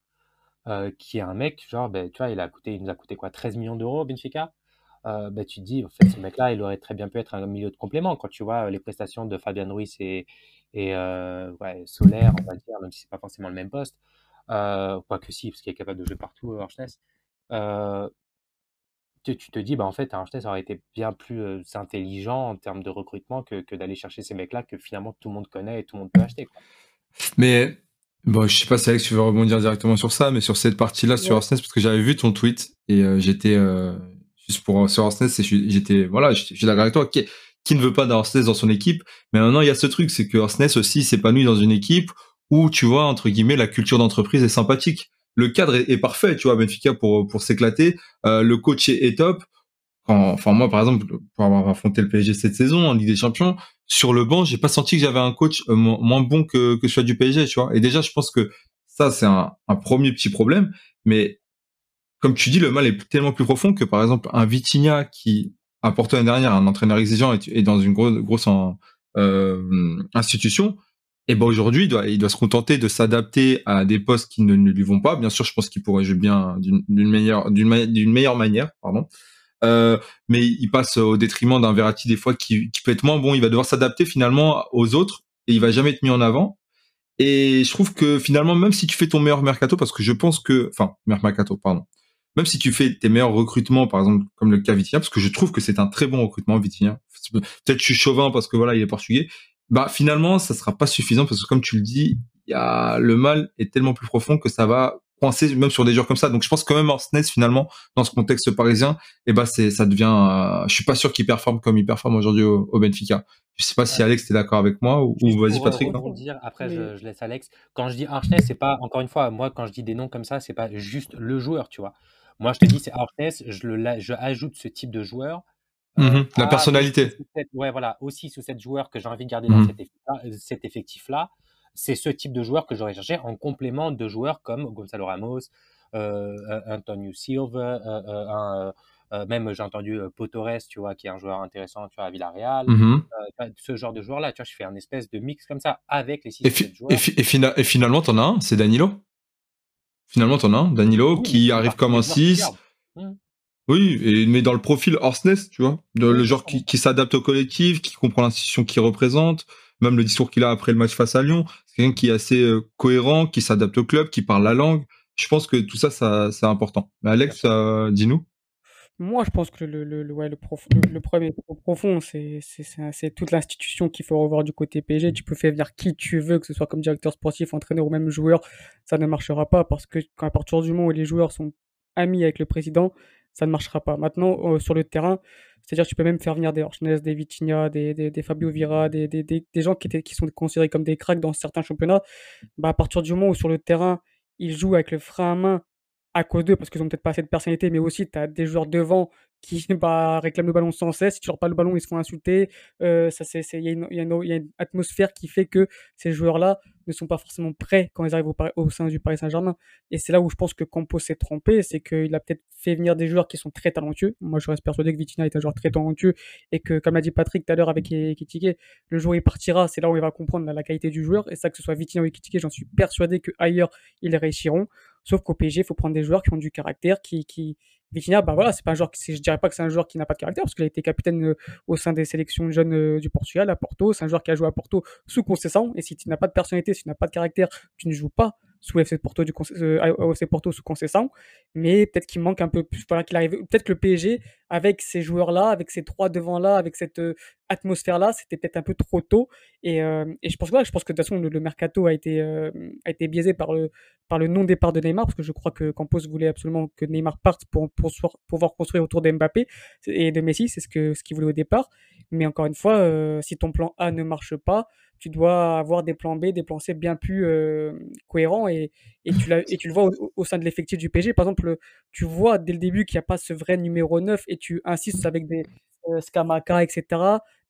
euh, qui est un mec, genre, bah, tu vois, il, a coûté, il nous a coûté quoi 13 millions d'euros Benfica? Euh, bah, Tu te dis, en fait, ce mec-là, il aurait très bien pu être un milieu de complément. Quand tu vois les prestations de Fabian Ruiz et, et euh, ouais, Solaire, on va dire, même si c'est pas forcément le même poste, quoi que si, parce qu'il est capable de jouer partout, Archness tu, te dis, bah, en fait, ça aurait été bien plus intelligent en termes de recrutement que, que d'aller chercher ces mecs-là que finalement tout le monde connaît et tout le monde peut acheter. Quoi. Mais bon, je sais pas si Alex, tu veux rebondir directement sur ça, mais sur cette partie-là, sur Arsnes, parce que j'avais vu ton tweet et j'étais juste pour sur Arsnes, j'étais voilà, je suis d'accord avec toi. Qui, qui, ne veut pas d'Arsnes dans son équipe? Mais maintenant, il y a ce truc, c'est que Arsnes aussi s'épanouit dans une équipe où tu vois entre guillemets la culture d'entreprise est sympathique le cadre est, parfait, tu vois, Benfica pour pour s'éclater. Euh, le coach est, top. enfin moi par exemple pour avoir affronté le PSG cette saison en Ligue des Champions, sur le banc, j'ai pas senti que j'avais un coach euh, moins bon que que celui du PSG, tu vois. Et déjà, je pense que ça c'est un, un premier petit problème, mais comme tu dis, le mal est tellement plus profond que par exemple un Vitinha qui a porté l'année dernière un entraîneur exigeant et, dans une grosse grosse euh, institution, et ben aujourd'hui, il doit, il doit se contenter de s'adapter à des postes qui ne, lui vont pas. Bien sûr, je pense qu'il pourrait jouer bien d'une meilleure, d'une meilleure manière, pardon. Euh, mais il passe au détriment d'un Verratti des fois qui, qui peut être moins bon. Il va devoir s'adapter finalement aux autres et il va jamais être mis en avant. Et je trouve que finalement, même si tu fais ton meilleur mercato, parce que je pense que, enfin, mercato, pardon, même si tu fais tes meilleurs recrutements, par exemple, comme le cas Vitinha, parce que je trouve que c'est un très bon recrutement, Vitinha. Peut-être je suis chauvin parce que voilà, il est portugais, bah finalement ça sera pas suffisant parce que comme tu le dis, y a le mal est tellement plus profond que ça va coincer même sur des joueurs comme ça. Donc je pense quand même Orsnes finalement dans ce contexte parisien, et eh bah c'est ça devient euh, je suis pas sûr qu'il performe comme il performe aujourd'hui au, Benfica. Je sais pas si Alex est d'accord avec moi ou, vas-y Patrick. Dire, après je, je, laisse Alex. Quand je dis Arsnes, c'est pas encore une fois moi quand je dis des noms comme ça, c'est pas juste le joueur, tu vois. Moi je te dis c'est Arsnes, je le je ajoute ce type de joueur Mmh la personnalité. ouais, voilà, aussi sous cette joueur que j'ai envie de garder dans mmh. euh, cet effectif-là, c'est ce type de joueur que j'aurais cherché en complément de joueurs comme Gonzalo Ramos, euh, Antonio Silva, euh, euh, même j'ai entendu Potores, tu vois, qui est un joueur intéressant, tu vois, à Villarreal. Mmh ce genre de joueur-là, tu vois, je fais un espèce de mix comme ça avec les six joueurs. Et, et, finalement, t'en as un, c'est Danilo. Finalement, t'en as un, Danilo, qui arrive comme un 6. Oui, et, mais dans le profil Horsness, tu vois, le genre qui, qui s'adapte au collectif, qui comprend l'institution qu'il représente, même le discours qu'il a après le match face à Lyon, quelqu'un qui est assez euh, cohérent, qui s'adapte au club, qui parle la langue. Je pense que tout ça, ça c'est important. Mais Alex, euh, dis-nous. Moi, je pense que le, le, le, ouais, le, prof, le, problème est profond. C'est, toute l'institution qu'il faut revoir du côté PSG. Tu peux faire venir qui tu veux, que ce soit comme directeur sportif, entraîneur ou même joueur. Ça ne marchera pas parce que quand à partir du moment où les joueurs sont amis avec le président, ça ne marchera pas. Maintenant, euh, sur le terrain, c'est-à-dire tu peux même faire venir des Orchness, des Vitinha, des, des, des, Fabio Vira, des, des, des, gens qui, étaient, qui sont considérés comme des cracks dans certains championnats. Bah, à partir du moment où sur le terrain, ils jouent avec le frein à main à cause d'eux, parce qu'ils ont peut-être pas assez de personnalité, mais aussi tu as des joueurs devant qui bah, réclament le ballon sans cesse. Si tu leur pas le ballon, ils se font insulter. Euh, il y, y, a une atmosphère qui fait que ces joueurs-là ne sont pas forcément prêts quand ils arrivent au, au sein du Paris Saint-Germain. Et c'est là où je pense que Campos s'est trompé, c'est qu'il a peut-être fait venir des joueurs qui sont très talentueux. Moi, je reste persuadé que Vitinha est un joueur très talentueux et que, comme a dit Patrick tout à l'heure avec Ekitike, le joueur il partira, c'est là où il va comprendre la, qualité du joueur. Et ça, que ce soit Vitinha ou Ekitike, j'en suis persuadé qu'ailleurs, ils réussiront. Sauf qu'au PSG, il faut prendre des joueurs qui ont du caractère, qui, qui, Vitinha, bah voilà, c'est pas un je dirais pas que c'est un joueur qui n'a pas de caractère parce qu'il a été capitaine euh, au sein des sélections jeunes euh, du Portugal à Porto. C'est un joueur qui a joué à Porto sous concession. Et si tu n'as pas de personnalité, si tu n'as pas de caractère, tu ne joues pas sous FC Porto du euh, Porto sous Conceição, mais peut-être qu'il manque un peu plus. Voilà, qu'il arrive. Peut-être que le PSG, avec ces joueurs-là, avec ces trois devant-là, avec cette euh, atmosphère-là, c'était peut-être un peu trop tôt. Et, euh, et je pense que je pense que de toute façon le, mercato a été a été biaisé par le par le non départ de Neymar, parce que je crois que Campos voulait absolument que Neymar parte pour, pour, pouvoir construire autour d'Mbappé et de Messi, c'est ce que ce qu'il voulait au départ. Mais encore une fois, si ton plan A ne marche pas, tu dois avoir des plans B, des plans C bien plus euh, cohérents et, et, tu et tu le vois au, sein de l'effectif du PSG. Par exemple, tu vois dès le début qu'il n'y a pas ce vrai numéro 9 et tu insistes avec des euh, Skamaka, etc.,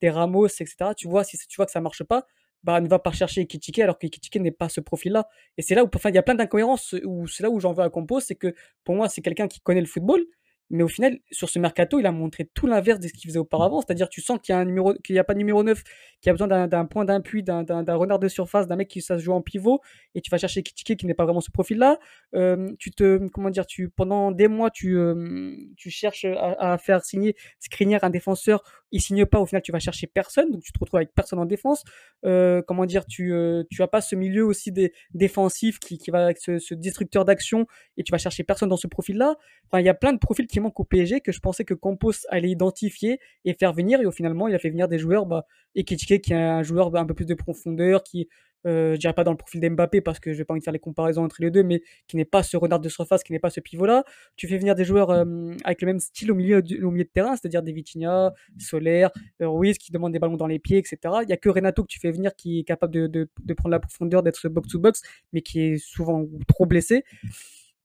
des Ramos, etc. Tu vois, si tu vois que ça marche pas, bah, ne va pas chercher Kitike alors que Kitike n'est pas ce profil-là. Et c'est là où, il y a plein d'incohérences, c'est là où j'en veux à Compos, c'est que pour moi, c'est quelqu'un qui connaît le football, mais au final, sur ce mercato, il a montré tout l'inverse de ce qu'il faisait auparavant. C'est-à-dire, tu sens qu'il n'y a pas de numéro 9, qu'il a besoin d'un point d'appui, d'un renard de surface, d'un mec qui se joue en pivot, et tu vas chercher Kitike qui n'est pas vraiment ce profil-là. Euh, tu te, comment dire, tu, pendant des mois, tu, euh, cherches à, faire signer Skriniar, un défenseur. Il signe pas. Au final, tu vas chercher personne, donc tu te retrouves avec personne en défense. Euh, comment dire, tu, tu as pas ce milieu aussi des, défensif qui, qui va avec ce, destructeur d'action, et tu vas chercher personne dans ce profil-là. Enfin, il y a plein de profils qui manque au PSG que je pensais que Campos allait identifier et faire venir. Et au finalement, il a fait venir des joueurs, bah, Ekitike qui est un joueur un peu plus de profondeur, qui, euh, je dirais pas dans le profil d'Mbappé parce que je vais pas envie de faire les comparaisons entre les deux, mais qui n'est pas ce renard de surface, qui n'est pas ce pivot-là. Tu fais venir des joueurs euh, avec le même style au milieu, au milieu de terrain, c'est-à-dire des Vitinha, Solaire, euh, Ruiz qui demandent des ballons dans les pieds, etc. Il y a que Renato que tu fais venir qui est capable de, de, de prendre la profondeur, d'être box-to-box, mais qui est souvent trop blessé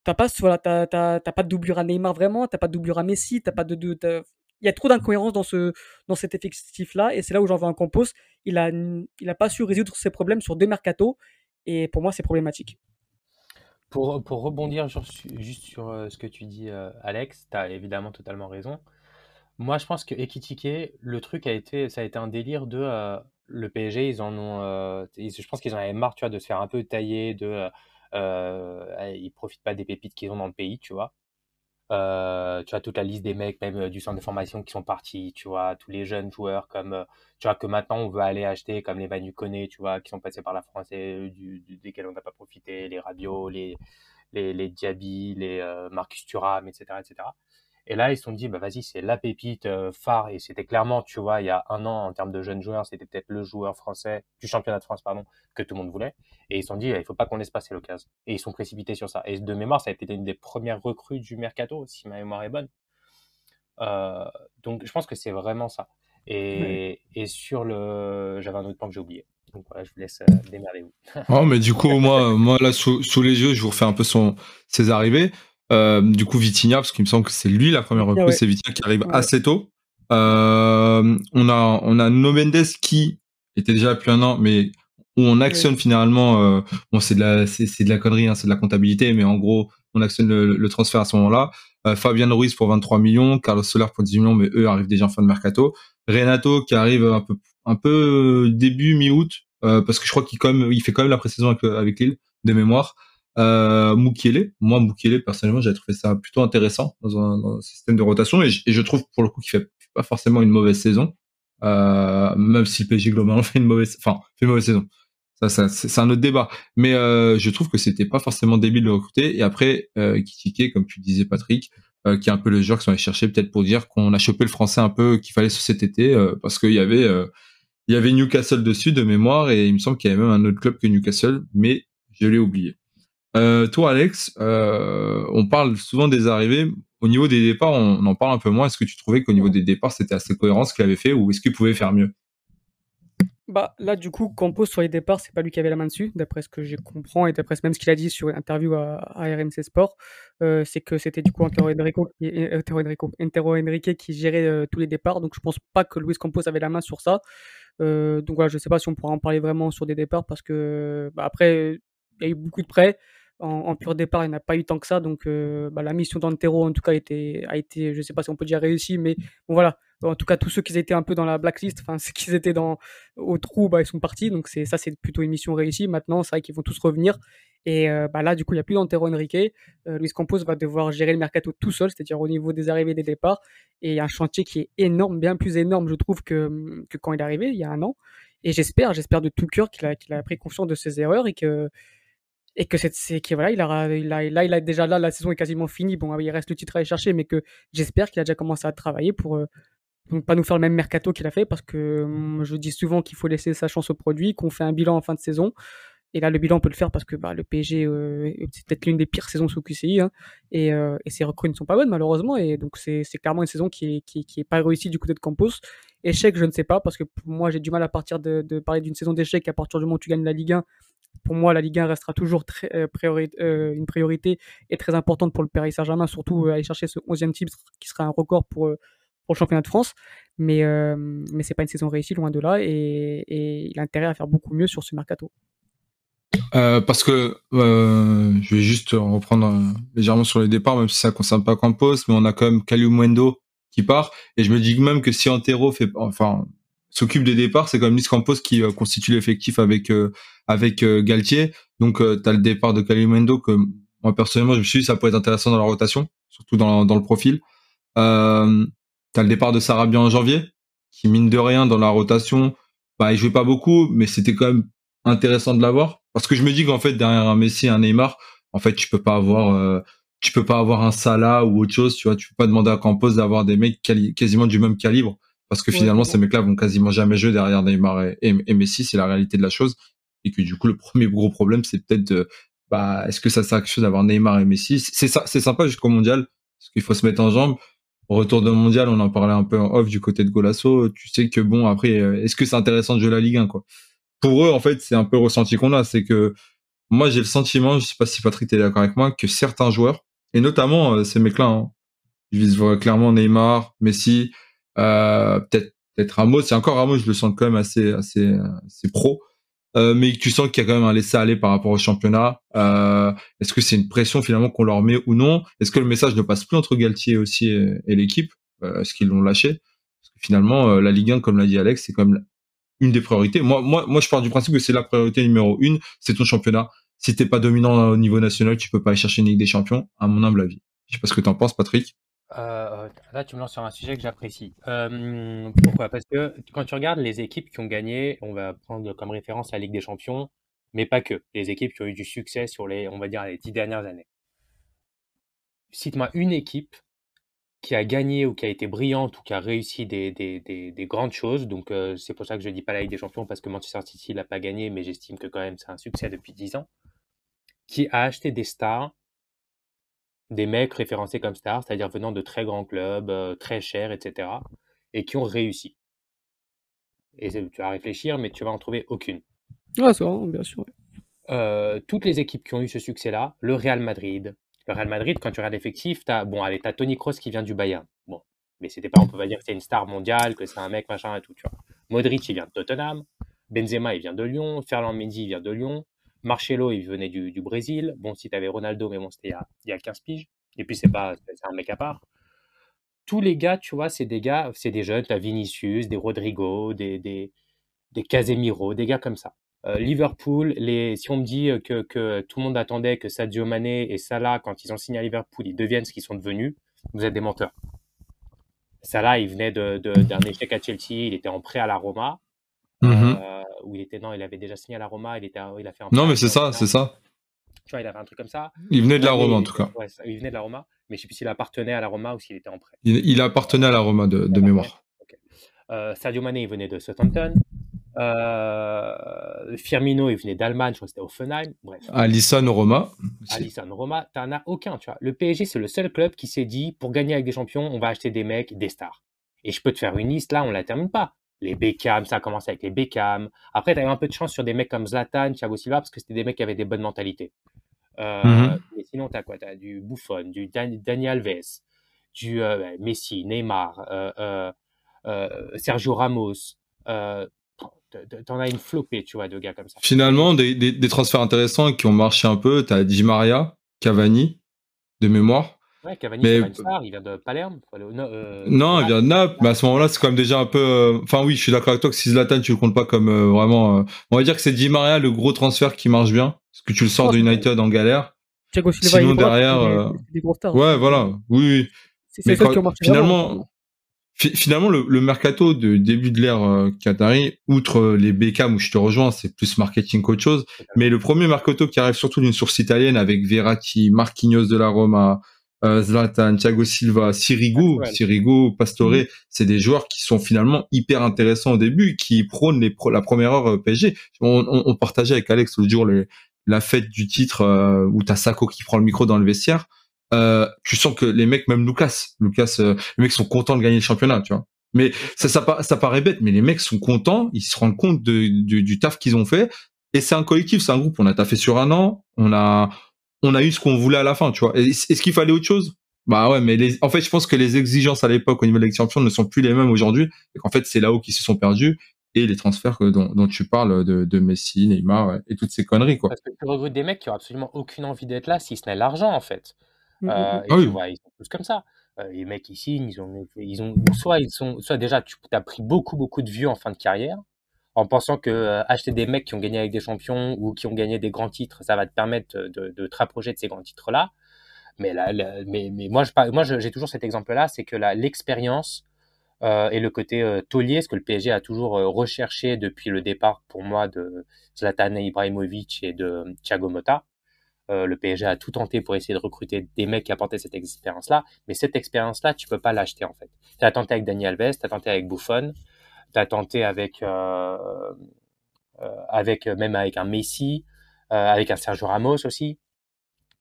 t'as pas, voilà, t'as, pas de doublure à Neymar vraiment, t'as pas de doublure à Messi, t'as pas de, il y a trop d'incohérences dans ce, dans cet effectif-là, et c'est là où j'en veux un compos. Il a, il a pas su résoudre ses problèmes sur deux mercato, et pour moi, c'est problématique. Pour, pour rebondir juste sur euh, ce que tu dis, euh, Alex, tu as évidemment totalement raison. Moi, je pense que Ekitike, le truc a été, ça a été un délire de euh, le PSG, ils en ont, je pense qu'ils en avaient marre, tu vois, de se faire un peu tailler, de ils profitent pas des pépites qu'ils ont dans le pays, tu vois. Euh, tu as toute la liste des mecs, même euh, du centre de formation, qui sont partis, tu vois, tous les jeunes joueurs, comme, tu vois, que maintenant on veut aller acheter, comme les Manu tu vois, qui sont passés par la France et du, desquels on n'a pas profité, les Rabiot, les, les, les Diaby, les Marcus Thuram, etc., etc. Et là, ils se sont dit, bah vas-y, c'est la pépite euh, phare. Et c'était clairement, tu vois, il y a un an, en termes de jeunes joueurs, c'était peut-être le joueur français, du championnat de France, pardon, que tout le monde voulait. Et ils se sont dit, il faut pas qu'on laisse passer l'occasion. Et ils sont précipités sur ça. Et de mémoire, ça a été une des premières recrues du mercato, si ma mémoire est bonne. Euh, donc, je pense que c'est vraiment ça. Et, et sur le. J'avais un autre point que j'ai oublié. Donc voilà, je vous laisse euh, démerder vous. oh, mais du coup, moi, moi là, sous, sous, les yeux, je vous refais un peu son, ses arrivées. Euh, du coup, Vitinha, parce qu'il me semble que c'est lui la première recrue, c'est Vitinha qui arrive assez tôt. Euh, on a on a No Mendes qui était déjà depuis un an, mais où on actionne finalement. Euh, bon, c'est de la c'est de la connerie, hein, c'est de la comptabilité, mais en gros, on actionne le, transfert à ce moment-là. Euh, Fabien Ruiz pour 23 millions, Carlos Soler pour 10 millions, mais eux arrivent déjà en fin de mercato. Renato qui arrive un peu un peu début mi-août, euh, parce que je crois qu'il comme il fait quand même la pré-saison avec, avec Lille de mémoire. Euh, moi Mukiele personnellement j'avais trouvé ça plutôt intéressant dans un, système de rotation et, je trouve pour le coup qu'il fait pas forcément une mauvaise saison, euh, même si le PSG globalement fait une mauvaise, enfin fait une mauvaise saison. Ça, ça c'est un autre débat. Mais euh, je trouve que c'était pas forcément débile de recruter. Et après, euh, comme tu disais Patrick, euh, qui est un peu le joueur qui sont allés chercher peut-être pour dire qu'on a chopé le français un peu qu'il fallait sur cet été euh, parce qu'il y avait euh, il y avait Newcastle dessus de mémoire et il me semble qu'il y avait même un autre club que Newcastle, mais je l'ai oublié. Euh, toi, Alex, euh, on parle souvent des arrivées. Au niveau des départs, on, en parle un peu moins. Est-ce que tu trouvais qu'au niveau des départs, c'était assez cohérent ce qu'il avait fait ou est-ce qu'il pouvait faire mieux? Bah, là, du coup, Campos sur les départs, c'est pas lui qui avait la main dessus, d'après ce que j'ai compris et d'après même ce qu'il a dit sur l'interview à, RMC Sport. Euh, c'est que c'était du coup Antero qui, Enrique qui gérait tous les départs. Donc, je pense pas que Luis Campos avait la main sur ça. donc, voilà, je sais pas si on pourra en parler vraiment sur des départs parce que, bah, après, il y a eu beaucoup de prêts en, pur départ, il n'a pas eu tant que ça. Donc, euh, bah, la mission d'Antero, en tout cas, a été, a je sais pas si on peut dire réussi, mais bon, voilà. En tout cas, tous ceux qui étaient un peu dans la blacklist, enfin, ceux qui étaient dans, au trou, bah, ils sont partis. Donc, ça, c'est plutôt une mission réussie. Maintenant, c'est vrai qu'ils vont tous revenir. Et euh, bah, là, du coup, il n'y a plus d'Antero Henrique. Euh, Luis Campos va devoir gérer le mercato tout seul, c'est-à-dire au niveau des arrivées et des départs. Et il y a un chantier qui est énorme, bien plus énorme, je trouve, que, quand il est arrivé, il y a un an. Et j'espère, j'espère de tout cœur a, qu'il a pris conscience de ses erreurs et que, et que c'est qui voilà il a, il a là il a déjà là la saison est quasiment finie bon il reste le titre à aller chercher mais que j'espère qu'il a déjà commencé à travailler pour, ne pas nous faire le même mercato qu'il a fait parce que hum, je dis souvent qu'il faut laisser sa chance au produit qu'on fait un bilan en fin de saison et là, le bilan, on peut le faire parce que bah, le PSG, euh, c'est peut-être l'une des pires saisons sous QCI. Hein, et, euh, et, ses recrues ne sont pas bonnes, malheureusement. Et donc, c'est clairement une saison qui est, qui, est pas réussie du côté de Campos. Échec, je ne sais pas, parce que moi, j'ai du mal à partir de, de parler d'une saison d'échec à partir du moment où tu gagnes la Ligue 1. Pour moi, la Ligue 1 restera toujours très, euh, une priorité et très importante pour le Paris Saint-Germain, surtout aller chercher ce 11e titre qui sera un record pour, le championnat de France. Mais, mais c'est pas une saison réussie, loin de là. Et, et il a intérêt à faire beaucoup mieux sur ce mercato. Euh, parce que euh, je vais juste reprendre euh, légèrement sur les départs, même si ça concerne pas Campos, mais on a quand même Calumwendo qui part, et je me dis même que si Antero fait, enfin, s'occupe des départs, c'est quand même Luis Campos qui constitue l'effectif avec avec Galtier. Donc tu as le départ de Calumwendo que moi personnellement je me suis dit ça pourrait être intéressant dans la rotation, surtout dans, dans le profil. Euh, tu le départ de Sarabia en janvier, qui mine de rien dans la rotation, bah il jouait pas beaucoup, mais c'était quand même intéressant de l'avoir parce que je me dis qu'en fait derrière un Messi, un Neymar, en fait tu peux pas avoir euh, tu peux pas avoir un Salah ou autre chose, tu vois, tu peux pas demander à Campos d'avoir des mecs quasiment du même calibre parce que finalement ces mecs-là vont quasiment jamais jouer derrière Neymar et, Messi, c'est la réalité de la chose et que du coup le premier gros problème c'est peut-être bah est-ce que ça sert à quelque chose d'avoir Neymar et Messi? C'est ça c'est sympa jusqu'au mondial parce qu'il faut se mettre en jambe. Au retour de mondial, on en parlait un peu en off du côté de Golasso. Tu sais que bon, après, euh, est-ce que c'est intéressant de jouer la Ligue 1, quoi? Pour eux, en fait, c'est un peu le ressenti qu'on a. C'est que moi, j'ai le sentiment, je sais pas si Patrick est d'accord avec moi, que certains joueurs, et notamment euh, ces mecs-là, hein, ils visent clairement Neymar, Messi, peut-être peut-être Ramos. C'est encore Ramos, je le sens quand même assez assez assez pro. Euh, mais tu sens qu'il y a quand même un laisser aller par rapport au championnat. Euh, Est-ce que c'est une pression finalement qu'on leur met ou non? Est-ce que le message ne passe plus entre Galtier aussi et, et l'équipe? Euh, Est-ce qu'ils l'ont lâché? Parce que finalement, euh, la Ligue 1, comme l'a dit Alex, c'est quand même une des priorités. Moi, moi, moi, je pars du principe que c'est la priorité numéro une, c'est ton championnat. Si t'es pas dominant au niveau national, tu peux pas aller chercher une Ligue des Champions, à mon humble avis. Je sais pas ce que t'en penses, Patrick. Euh, là, tu me lances sur un sujet que j'apprécie. Euh, pourquoi? Parce que quand tu regardes les équipes qui ont gagné, on va prendre comme référence la Ligue des Champions, mais pas que. Les équipes qui ont eu du succès sur les, on va dire, les dix dernières années. Cite-moi une équipe qui a gagné ou qui a été brillante ou qui a réussi des, des, des, grandes choses. Donc, euh, c'est pour ça que je ne dis pas la Ligue des Champions parce que Manchester City l'a pas gagné, mais j'estime que quand même c'est un succès depuis 10 ans. Qui a acheté des stars, des mecs référencés comme stars, c'est-à-dire venant de très grands clubs, euh, très chers, etc. et qui ont réussi. Et tu vas réfléchir, mais tu vas en trouver aucune. Ah, ça, bien sûr. Euh, toutes les équipes qui ont eu ce succès-là, le Real Madrid, le Real Madrid, quand tu regardes l'effectif, tu as, bon, allez, as Tony Kroos qui vient du Bayern. Bon, mais c'était pas, on peut pas dire que c'est une star mondiale, que c'est un mec, machin et tout, tu vois. Modric, il vient de Tottenham. Benzema, il vient de Lyon. Ferland Mendy, il vient de Lyon. Marcelo, il venait du, Brésil. Bon, si tu avais Ronaldo, mais bon, c'était il, y a 15 piges. Et puis, c'est pas, un mec à part. Tous les gars, tu vois, c'est des gars, c'est des jeunes, tu as Vinicius, des Rodrigo, des, des, des Casemiro, des gars comme ça. Euh, Liverpool, les, si on me dit que, que, tout le monde attendait que Sadio Mané et Salah, quand ils ont signé à Liverpool, ils deviennent ce qu'ils sont devenus, vous êtes des menteurs. Salah, il venait d'un de, échec à Chelsea, il était en prêt à la Roma. Mhm. Euh, où il était, non, il avait déjà signé à la Roma, il, était, il a fait un Non, mais c'est ça, c'est ça. Tu vois, il avait un truc comme ça. Il venait de la Roma, en tout cas. Ouais, il venait de la Roma, mais je ne sais plus s'il appartenait à la Roma ou s'il était en prêt. Il, appartenait à la Roma de, de mémoire. Euh, Sadio Mané, il venait de Southampton. Euh, Firmino, il venait d'Allemagne, je crois que c'était Offenheim. Bref. Alisson, Roma. Alisson, Roma, t'en as aucun, tu vois. Le PSG, c'est le seul club qui s'est dit, pour gagner avec des champions, on va acheter des mecs, des stars. Et je peux te faire une liste, là, on la termine pas. Les Beckham, ça a commencé avec les Beckham. Après, tu as eu un peu de chance sur des mecs comme Zlatan, Thiago Silva, parce que c'était des mecs qui avaient des bonnes mentalités. Euh, mhm. Mais sinon, tu as quoi? Tu as du Buffon, du Daniel Alves, du euh, Messi, Neymar, euh, Sergio Ramos, t'en as une flopée, tu vois, de gars comme ça. Finalement, des, des, transferts intéressants qui ont marché un peu, t'as Di Maria, Cavani, de mémoire. Ouais, Cavani, mais... pas une star, il vient de Palerme. Euh, non, il vient de Naples, mais à ce moment-là, c'est quand même déjà un peu. Euh, enfin, oui, je suis d'accord avec toi que si Zlatan, tu le comptes pas comme euh, vraiment. on va dire que c'est Di Maria le gros transfert qui marche bien, parce que tu le sors de United en galère. Sinon derrière, des, des stars, ouais, voilà, oui. oui. C'est ça qui ont marché finalement, finalement, le, mercato de début de l'ère euh, Qatari, outre les Beckham où je te rejoins, c'est plus marketing qu'autre chose. Mais le premier mercato qui arrive surtout d'une source italienne avec Verratti, Marquinhos de la Roma, euh, Zlatan, Thiago Silva, Sirigu, Sirigu, Pastore, mm. c'est des joueurs qui sont finalement hyper intéressants au début, qui prônent les la première heure euh, PSG. On, on, partageait avec Alex le jour la fête du titre euh, où t'as Sako qui prend le micro dans le vestiaire. Euh, tu sens que les mecs, même Lucas, Lucas, euh, les mecs sont contents de gagner le championnat, tu vois. Mais ça, ça, ça paraît bête, mais les mecs sont contents, ils se rendent compte de, du, du taf qu'ils ont fait. Et c'est un collectif, c'est un groupe. On a taffé sur un an, on a, on a eu ce qu'on voulait à la fin, tu vois. Est-ce qu'il fallait autre chose? Bah ouais, mais les, en fait, je pense que les exigences à l'époque au niveau de la champion ne sont plus les mêmes aujourd'hui, et qu'en fait, c'est là-haut qu'ils se sont perdus et les transferts dont, dont tu parles de, de, Messi, Neymar et toutes ces conneries, quoi. Parce que tu recrutes des mecs qui ont absolument aucune envie d'être là, si ce n'est l'argent, en fait. Mmh, euh, et ah tu vois, ils sont tous comme ça. Euh, les mecs, ils signent, ils ont, ils ont, soit ils sont, soit déjà, tu as pris beaucoup, beaucoup de vieux en fin de carrière, en pensant que euh, acheter des mecs qui ont gagné avec des champions ou qui ont gagné des grands titres, ça va te permettre de, de te rapprocher de ces grands titres-là. Mais, là, mais, moi, j'ai toujours cet exemple-là, c'est que l'expérience euh, et le côté euh, taulier, ce que le PSG a toujours euh, recherché depuis le départ, pour moi, de Zlatan Ibrahimovic et de Thiago Motta. le PSG a tout tenté pour essayer de recruter des mecs qui apportaient cette expérience-là, mais cette expérience-là, tu peux pas l'acheter en fait. Tu as tenté avec Daniel Alves, tu as tenté avec Buffon, as tenté avec, euh, euh, avec même avec un Messi, euh, avec un Sergio Ramos aussi.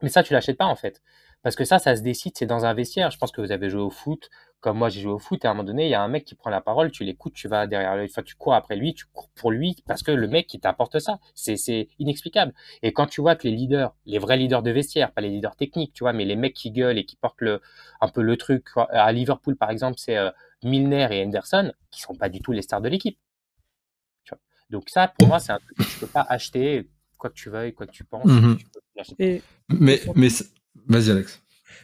Mais ça, tu l'achètes pas en fait. Parce que ça, ça se décide, c'est dans un vestiaire. Je pense que vous avez joué au foot, comme moi j'ai joué au foot, et à un moment donné, il y a un mec qui prend la parole, tu l'écoutes, tu vas derrière lui, enfin, tu cours après lui, tu cours pour lui, parce que le mec, qui t'apporte ça. C'est inexplicable. Et quand tu vois que les leaders, les vrais leaders de vestiaire, pas les leaders techniques, tu vois, mais les mecs qui gueulent et qui portent le, un peu le truc, à Liverpool par exemple, c'est Milner et Henderson, qui sont pas du tout les stars de l'équipe. Donc ça, pour moi, c'est un truc que tu peux pas acheter, quoi que tu veuilles, quoi que tu penses. Mhm. mais, mais vas-y Alex.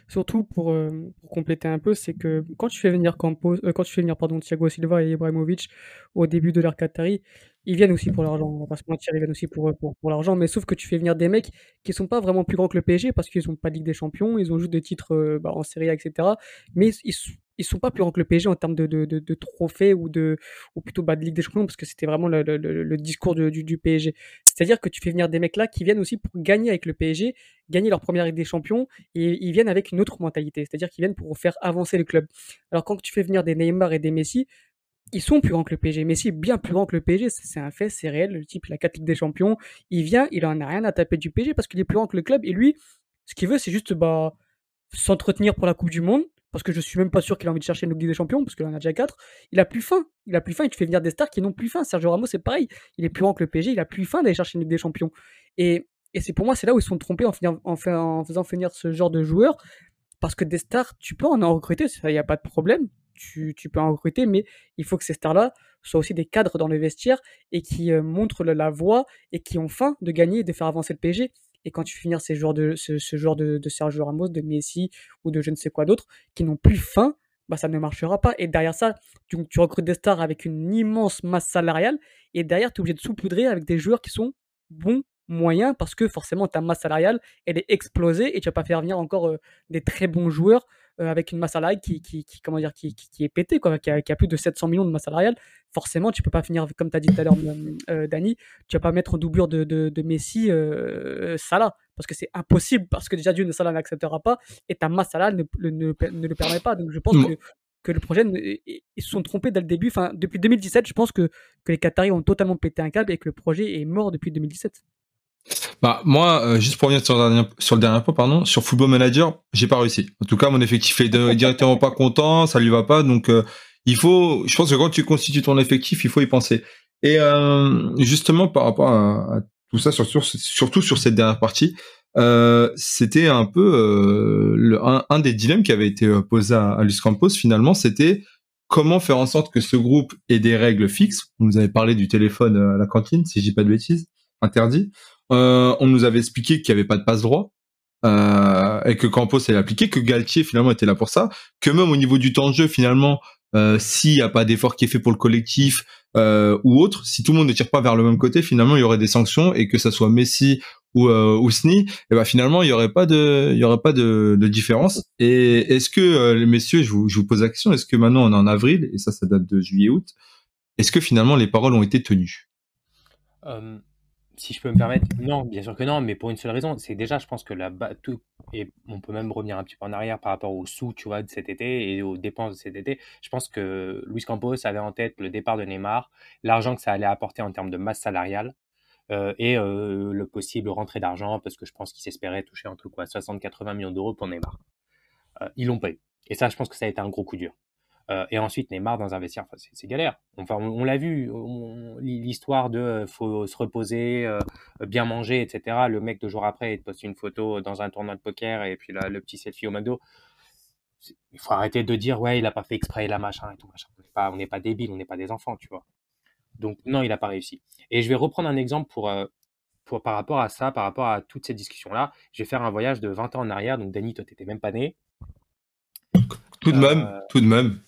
Surtout pour, euh, pour, compléter un peu, c'est que quand tu fais venir euh, quand tu fais venir Thiago Silva et Ibrahimovic au début de l'ère Qatari, ils viennent aussi pour l'argent. On va pas se mentir, ils viennent aussi pour, pour, pour l'argent. Mais sauf que tu fais venir des mecs qui sont pas vraiment plus grands que le PSG parce qu'ils ont pas de Ligue des Champions, ils ont juste des titres euh, bah, en Serie A, etc. Mais ils, ils sont pas plus grands que le PSG en termes de, de, de, trophées ou de ou plutôt bah, de Ligue des Champions parce que c'était vraiment le, le, discours du, du PSG. C'est-à-dire que tu fais venir des mecs là qui viennent aussi pour gagner avec le PSG, gagner leur première Ligue des Champions et ils viennent avec une autre mentalité. C'est-à-dire qu'ils viennent pour faire avancer le club. Alors quand tu fais venir des Neymar et des Messi, ils sont plus grands que le PSG. Messi est bien plus grand que le PSG, c'est un fait, c'est réel. Le type, il a 4 Ligues des Champions, il vient, il en a rien à taper du PSG parce qu'il est plus grand que le club et lui, ce qu'il veut, c'est juste bah, s'entretenir pour la Coupe du Monde parce que je suis même pas sûr qu'il a envie de chercher une Ligue des Champions, parce qu'il en a déjà 4. Il a plus faim. Il a plus faim et tu fais venir des stars qui n'ont plus faim. Sergio Ramos, c'est pareil. Il est plus grand que le PSG, il a plus faim d'aller chercher une Ligue des Champions. Et, et c'est pour moi, c'est là où ils sont trompés en, en, en, faisant venir ce genre de joueurs, parce que des stars, tu peux en, en recruter, il n'y a pas de problème. Tu, peux en recruter, mais il faut que ces stars-là soient aussi des cadres dans le vestiaire et qui euh, montrent la, voie et qui ont faim de gagner et de faire avancer le PSG. Et quand tu finis ces joueurs de, ce, ce genre de, Sergio Ramos, de Messi ou de je ne sais quoi d'autre, qui n'ont plus faim, bah ça ne marchera pas. Et derrière ça, tu, recrutes des stars avec une immense masse salariale, et derrière, tu es obligé de saupoudrer avec des joueurs qui sont bons, moyens, parce que forcément, ta masse salariale, elle est explosée, et tu vas pas faire venir encore euh, des très bons joueurs avec une masse salariale qui, qui, qui comment dire, qui, qui, est pétée, quoi, qui a, qui, a, plus de 700 millions de masse salariale, forcément, tu peux pas finir, comme tu as dit tout à l'heure, euh, euh, Dani, tu vas pas mettre en doublure de, de, de Messi euh, Salah, parce que c'est impossible, parce que déjà, Dieu ne Salah n'acceptera pas, et ta masse salariale ne, ne, ne, le permet pas. Donc je pense que, que le projet, ils se sont trompés dès le début. Enfin, depuis 2017, je pense que, que les Qataris ont totalement pété un câble et que le projet est mort depuis 2017. Bah moi, euh, juste pour revenir sur le dernier, sur le dernier point, pardon, sur Football Manager, j'ai pas réussi. En tout cas, mon effectif est directement pas content, ça lui va pas, donc euh, il faut. Je pense que quand tu constitues ton effectif, il faut y penser. Et euh, justement par rapport à, tout ça, surtout, surtout sur cette dernière partie, c'était un peu le, un, des dilemmes qui avait été posé à, à Luis Campos. Finalement, c'était comment faire en sorte que ce groupe ait des règles fixes. Vous nous avez parlé du téléphone à la cantine, si je dis pas de bêtises, interdit. Euh, on nous avait expliqué qu'il n'y avait pas de passe droit. Euh, et que Campos allait appliqué, que Galtier finalement était là pour ça, que même au niveau du temps de jeu finalement, euh, s'il n'y a pas d'effort qui est fait pour le collectif ou autre, si tout le monde ne tire pas vers le même côté, finalement il y aurait des sanctions et que ça soit Messi ou euh, et ben finalement il y aurait pas de il aurait pas de, de différence. Et est-ce que euh, messieurs, je vous, je vous pose la question, est-ce que maintenant on est en avril et ça ça date de juillet août, est-ce que finalement les paroles ont été tenues? Euh, si je peux me permettre, non, bien sûr que non, mais pour une seule raison, c'est déjà, je pense que la tout, et on peut même revenir un petit peu en arrière par rapport aux sous, tu vois, de cet été et aux dépenses de cet été. Je pense que Luis Campos avait en tête le départ de Neymar, l'argent que ça allait apporter en termes de masse salariale euh, et euh, le possible rentrée d'argent, parce que je pense qu'il s'espérait toucher entre quoi 60-80 millions d'euros pour Neymar. Euh, ils l'ont eu. Et ça, je pense que ça a été un gros coup dur. Euh, et ensuite, Neymar dans un vestiaire, enfin, c'est galère. Enfin, on, l'a vu, l'histoire de euh, faut se reposer, euh, bien manger, etc. Le mec deux jours après, il te poste une photo dans un tournoi de poker et puis là, le petit selfie au McDo. Il faut arrêter de dire ouais, il a pas fait exprès la machin et tout machin. On n'est pas, on n'est pas débile, on n'est pas des enfants, tu vois. Donc non, il a pas réussi. Et je vais reprendre un exemple pour pour, par rapport à ça, par rapport à toutes ces discussions-là, je vais faire un voyage de 20 ans en arrière. Donc, Dany, toi, t'étais même pas né. Tout de même, tout de même.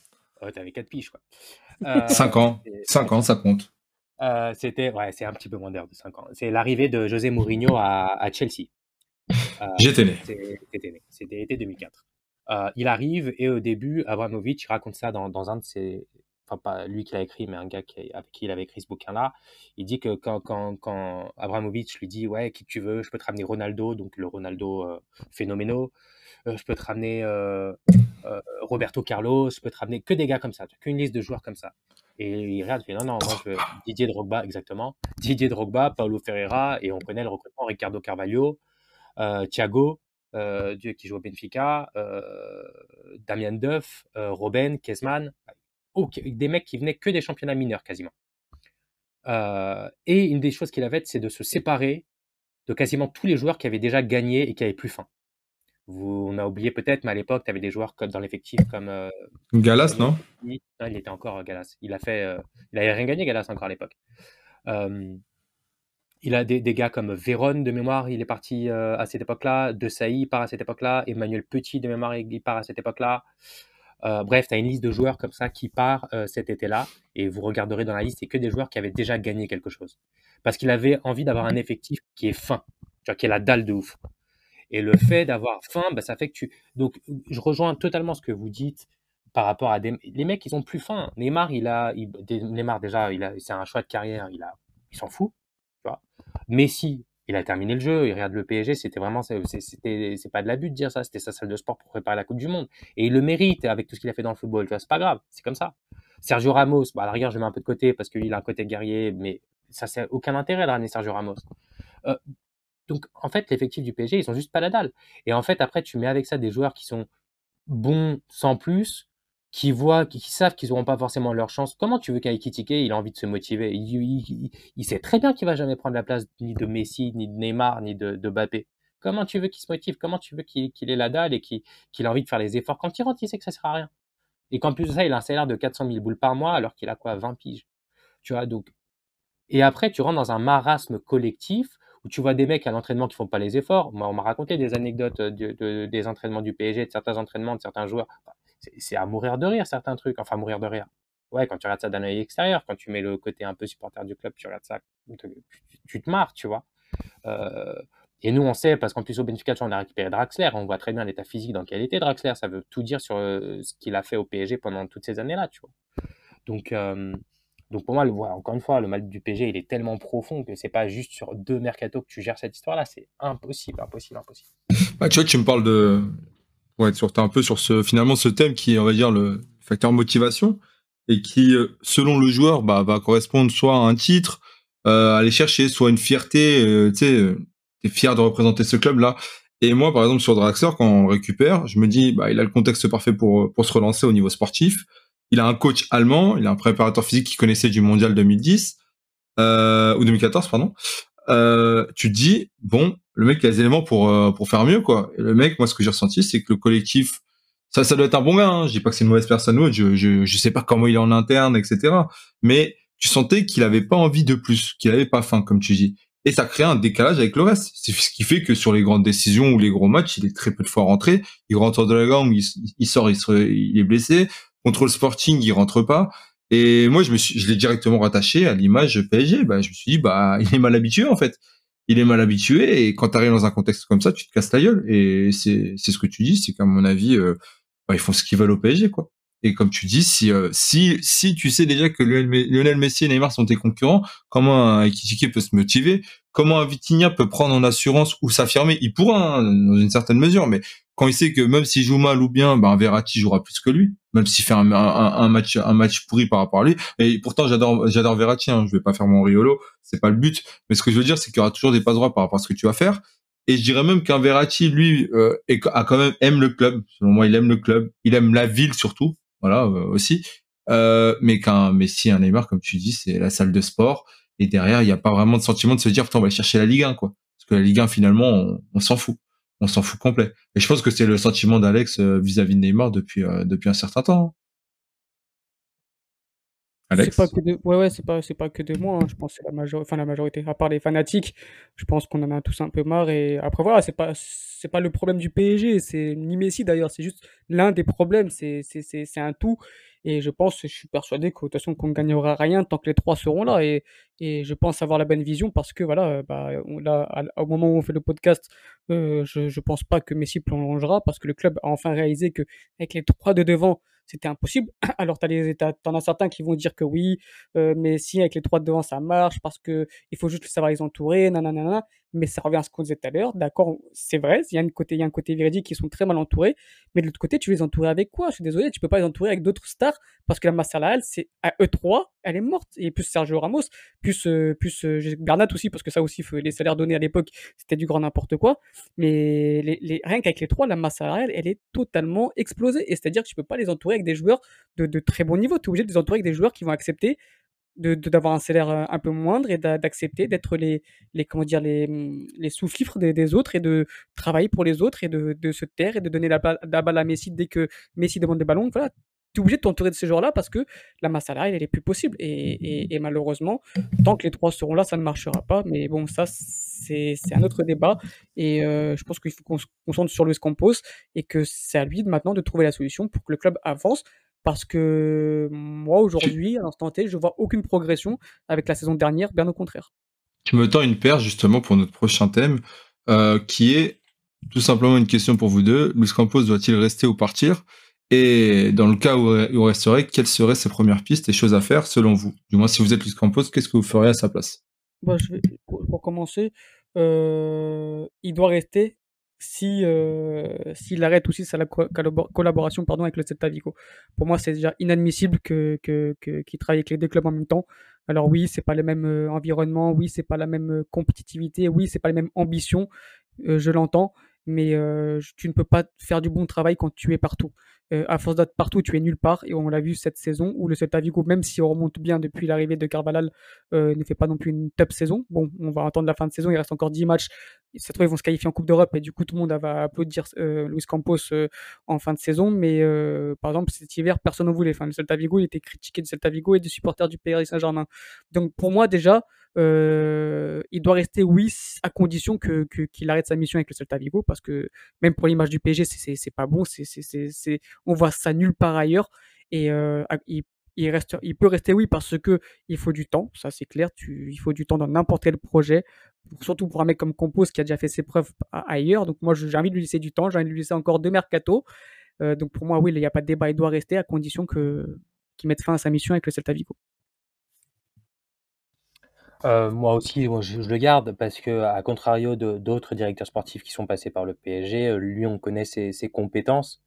Tu t'avais 4 piges, quoi. 5 euh, ans. 5 ans, ça compte. Euh, c'était, ouais, c'est un petit peu moins d'heure de 5 ans. C'est l'arrivée de José Mourinho à, à Chelsea. Euh, J'étais né. C'était né. C'était été 2004. il arrive et au début, Abramovich raconte ça dans, dans un de ses, enfin pas lui qui l'a écrit, mais un gars qui, avec qui il avait écrit ce bouquin-là, il dit que quand, quand, quand Abramovich lui dit ouais qui tu veux, je peux te ramener Ronaldo, donc le Ronaldo euh, phénoménal, je peux te ramener euh, Roberto Carlos, je peux te ramener que des gars comme ça, qu'une liste de joueurs comme ça. Et il regarde, il fait non, non, moi je veux Didier Drogba, exactement. Didier Drogba, Paulo Ferreira, et on connaît le recrutement, Ricardo Carvalho, euh, Thiago, euh, Dieu qui joue au Benfica, Damien Duff, Robben, Kezman, des mecs qui venaient que des championnats mineurs quasiment. et une des choses qu'il avait, c'est de se séparer de quasiment tous les joueurs qui avaient déjà gagné et qui avaient plus faim. Vous, on a oublié peut-être, mais à l'époque, tu avais des joueurs comme dans l'effectif comme. Euh, Galas, non? Il, il était encore euh, Galas. Il a fait, euh, il avait rien gagné Galas encore à l'époque. il a des, des, gars comme Véron de mémoire, il est parti à cette époque-là. De Sailly part à cette époque-là. Emmanuel Petit de mémoire, il part à cette époque-là. Bref, tu as une liste de joueurs comme ça qui part cet été-là. Et vous regarderez dans la liste, c'est que des joueurs qui avaient déjà gagné quelque chose. Parce qu'il avait envie d'avoir un effectif qui est fin, qui est la dalle de ouf. Et le fait d'avoir faim, bah, ça fait que tu. Donc, je rejoins totalement ce que vous dites par rapport à des. Les mecs, ils ont plus faim. Neymar, il a. Neymar, déjà, a... c'est un choix de carrière. Il, a... il s'en fout. Tu vois. Messi, il a terminé le jeu. Il regarde le PSG. C'était vraiment. C'est pas de l'abus de dire ça. C'était sa salle de sport pour préparer la Coupe du Monde. Et il le mérite avec tout ce qu'il a fait dans le football. Tu c'est pas grave. C'est comme ça. Sergio Ramos, bah, à la je mets un peu de côté parce qu'il a un côté guerrier, mais ça, c'est aucun intérêt de Sergio Ramos. Euh, donc, en fait, l'effectif du PSG, ils sont juste pas la dalle. Et en fait, après, tu mets avec ça des joueurs qui sont bons sans plus, qui voient, qui, savent qu'ils n'auront pas forcément leur chance. Comment tu veux qu'Aikitike, il a envie de se motiver? Il, sait très bien qu'il va jamais prendre la place ni de Messi, ni de Neymar, ni de, de Mbappé. Comment tu veux qu'il se motive? Comment tu veux qu'il ait la dalle et qu'il ait envie de faire les efforts? Quand il rentre, il sait que ça sert à rien. Et qu'en plus de ça, il a un salaire de 400 000 boules par mois alors qu'il a quoi? 20 piges. Tu vois, donc. Et après, tu rentres dans un marasme collectif où tu vois des mecs à l'entraînement qui font pas les efforts. Moi, on m'a raconté des anecdotes de, des entraînements du PSG, de certains entraînements de certains joueurs. C'est à mourir de rire, certains trucs. Enfin, mourir de rire. Ouais, quand tu regardes ça d'un œil extérieur, quand tu mets le côté un peu supporter du club, tu regardes ça, tu, te marres, tu vois. Euh, et nous, on sait, parce qu'en plus au Benfica, on a récupéré Draxler, on voit très bien l'état physique dans quel était Draxler. Ça veut tout dire sur euh, ce qu'il a fait au PSG pendant toutes ces années-là, tu vois. Donc, euh, donc pour moi, le, encore une fois, le mal du PG, il est tellement profond que c'est pas juste sur deux mercato que tu gères cette histoire-là. C'est impossible, impossible, impossible. Bah, tu vois, tu me parles de. Ouais, sur, un peu sur ce, finalement, ce thème qui est, on va dire, le facteur motivation et qui, euh, selon le joueur, bah, va correspondre soit à un titre, euh, aller chercher, soit une fierté, euh, tu sais, euh, t'es fier de représenter ce club-là. Et moi, par exemple, sur Draxler, quand on récupère, je me dis, bah, il a le contexte parfait pour, pour se relancer au niveau sportif il a un coach allemand, il a un préparateur physique qui connaissait du mondial 2010 euh, ou 2014 pardon. Euh, tu te dis bon, le mec a les éléments pour euh, pour faire mieux quoi. Le mec, moi ce que j'ai ressenti, c'est que le collectif, ça ça doit être un bon gars. Hein. Je dis pas que c'est une mauvaise personne ou je, je je sais pas comment il est en interne, etc. Mais tu sentais qu'il avait pas envie de plus, qu'il avait pas faim comme tu dis. Et ça crée un décalage avec le reste. C'est ce qui fait que sur les grandes décisions ou les gros matchs, il est très peu de fois rentré. Il rentre de la gang, il, il sort, il, il est blessé. Contre le Sporting, il rentre pas. Et moi, je me suis, je l'ai directement rattaché à l'image PSG. Bah, je me suis dit, bah, il est mal habitué en fait. il est mal habitué et quand tu arrives dans un contexte comme ça, tu te casses la gueule. Et c'est c'est ce que tu dis, c'est qu'à mon avis, euh, bah, ils font ce qu'ils veulent au PSG, quoi. Et comme tu dis, si euh, si si tu sais déjà que Lionel Messi et Neymar sont tes concurrents, comment un Ekitike peut se motiver Comment un Vitinha peut prendre en assurance ou s'affirmer Il pourra hein, dans une certaine mesure, mais quand il sait que même s'il joue mal ou bien, ben Verratti jouera plus que lui, même s'il fait un, match un match pourri par rapport à lui. Et pourtant, j'adore j'adore Verratti. Hein, je vais pas faire mon riolo, c'est pas le but. Mais ce que je veux dire, c'est qu'il y aura toujours des passes droits par rapport à ce que tu vas faire. Et je dirais même qu'un Verratti, lui, euh, a quand même aime le club. Selon moi, il aime le club. Il aime la ville surtout. Voilà euh, aussi. Euh, mais qu'un Messi, un Neymar, comme tu dis, c'est la salle de sport. Et derrière, il n'y a pas vraiment de sentiment de se dire, putain, on va aller chercher la Ligue 1, quoi. Parce que la Ligue 1, finalement, on s'en fout on s'en fout complet. Et je pense que c'est le sentiment d'Alex euh, vis-à-vis de Neymar depuis euh, depuis un certain temps. Hein. Alex. Pas que de... Ouais, ouais, c'est pas, c'est pas que de moi. Hein. Je pense que c'est la majorité, enfin la majorité. À part les fanatiques, je pense qu'on en a tous un peu marre. Et après voilà, c'est pas, c'est pas le problème du PSG. C'est ni Messi d'ailleurs. C'est juste l'un des problèmes. C'est, c'est, c'est, c'est un tout. Et je pense, je suis persuadé que de qu'on ne gagnera rien tant que les trois seront là. Et, et je pense avoir la bonne vision parce que voilà, bah, là, au moment où on fait le podcast, euh, je ne pense pas que Messi plongera parce que le club a enfin réalisé que avec les trois de devant, c'était impossible. Alors, tu en as certains qui vont dire que oui, euh, mais si avec les trois de devant ça marche parce que il faut juste savoir les entourer, nanana. Mais ça revient à ce qu'on disait tout à l'heure. D'accord, c'est vrai, il y a un côté, il y a un côté véridique qui sont très mal entourés. Mais de l'autre côté, tu les entourer avec quoi? Je suis désolé, tu peux pas les entourer avec d'autres stars parce que la masse salariale, c'est à E3, elle est morte. Et plus Sergio Ramos, plus, euh, plus euh, Bernat aussi, parce que ça aussi, les salaires donnés à l'époque, c'était du grand n'importe quoi. Mais les, les, rien qu'avec les trois, la masse salariale, elle est totalement explosée. Et c'est-à-dire que tu peux pas les entourer avec des joueurs de, de très bon niveau. Tu es obligé de les entourer avec des joueurs qui vont accepter de d'avoir un salaire un peu moindre et d'accepter d'être les les comment dire les les sous-fifres des, autres et de travailler pour les autres et de, de se taire et de donner la, la balle à Messi dès que Messi demande des ballons voilà tu es obligé de t'entourer de ces joueurs-là parce que la masse salariale, elle est plus possible. Et, et, malheureusement, tant que les trois seront là, ça ne marchera pas. Mais bon, ça, c'est un autre débat. Et euh, je pense qu'il faut qu'on se concentre sur Luis Campos et que c'est à lui maintenant de trouver la solution pour que le club avance parce que moi, aujourd'hui, à l'instant T, je vois aucune progression avec la saison dernière, bien au contraire. Tu me tends une paire justement pour notre prochain thème, euh, qui est tout simplement une question pour vous deux. Luis Campos doit-il rester ou partir? Et dans le cas où il resterait, quelles seraient ses premières pistes et choses à faire selon vous? Du moins, si vous êtes Luis Campos, qu'est-ce que vous feriez à sa place? Bah, je vais, pour, commencer, euh, il doit rester si euh, s'il arrête aussi sa collaboration avec le Celta. Pour moi, c'est déjà inadmissible que qu'il travaille avec les deux clubs en même temps. Alors oui, c'est pas le même euh, environnement, oui, c'est pas la même euh, compétitivité, oui, c'est pas les mêmes ambitions, je l'entends, mais tu ne peux pas faire du bon travail quand tu es partout. Euh, à force d'être partout, tu es nulle part. Et on l'a vu cette saison où le Celta Vigo, même si on remonte bien depuis l'arrivée de Carvalhal, euh, ne fait pas non plus une top saison. Bon, on va attendre la fin de saison. Il reste encore 10 matchs. Ça trouve, ils vont se qualifier en Coupe d'Europe et du coup, tout le monde va applaudir euh, Luis Campos en fin de saison. Mais par exemple, cet hiver, personne ne voulait. Enfin, le Celta Vigo, il était critiqué du Celta Vigo et des supporters du Paris Saint-Germain. Donc pour moi, déjà, euh, il doit rester oui à condition que qu'il arrête sa mission avec le Celta Vigo parce que même pour l'image du PSG c'est c'est pas bon c'est c'est on voit ça nulle part ailleurs et euh, il, reste il peut rester oui parce que il faut du temps ça c'est clair il faut du temps dans n'importe quel projet surtout pour un mec comme Compos qui a déjà fait ses preuves ailleurs donc moi j'ai envie de lui laisser du temps j'ai envie de lui laisser encore deux mercato euh, donc pour moi oui il n'y a pas de débat il doit rester à condition que qu'il mette fin à sa mission avec le Celta Vigo. Euh, moi aussi, je, le garde parce que, à contrario d'autres directeurs sportifs qui sont passés par le PSG, lui, on connaît ses, compétences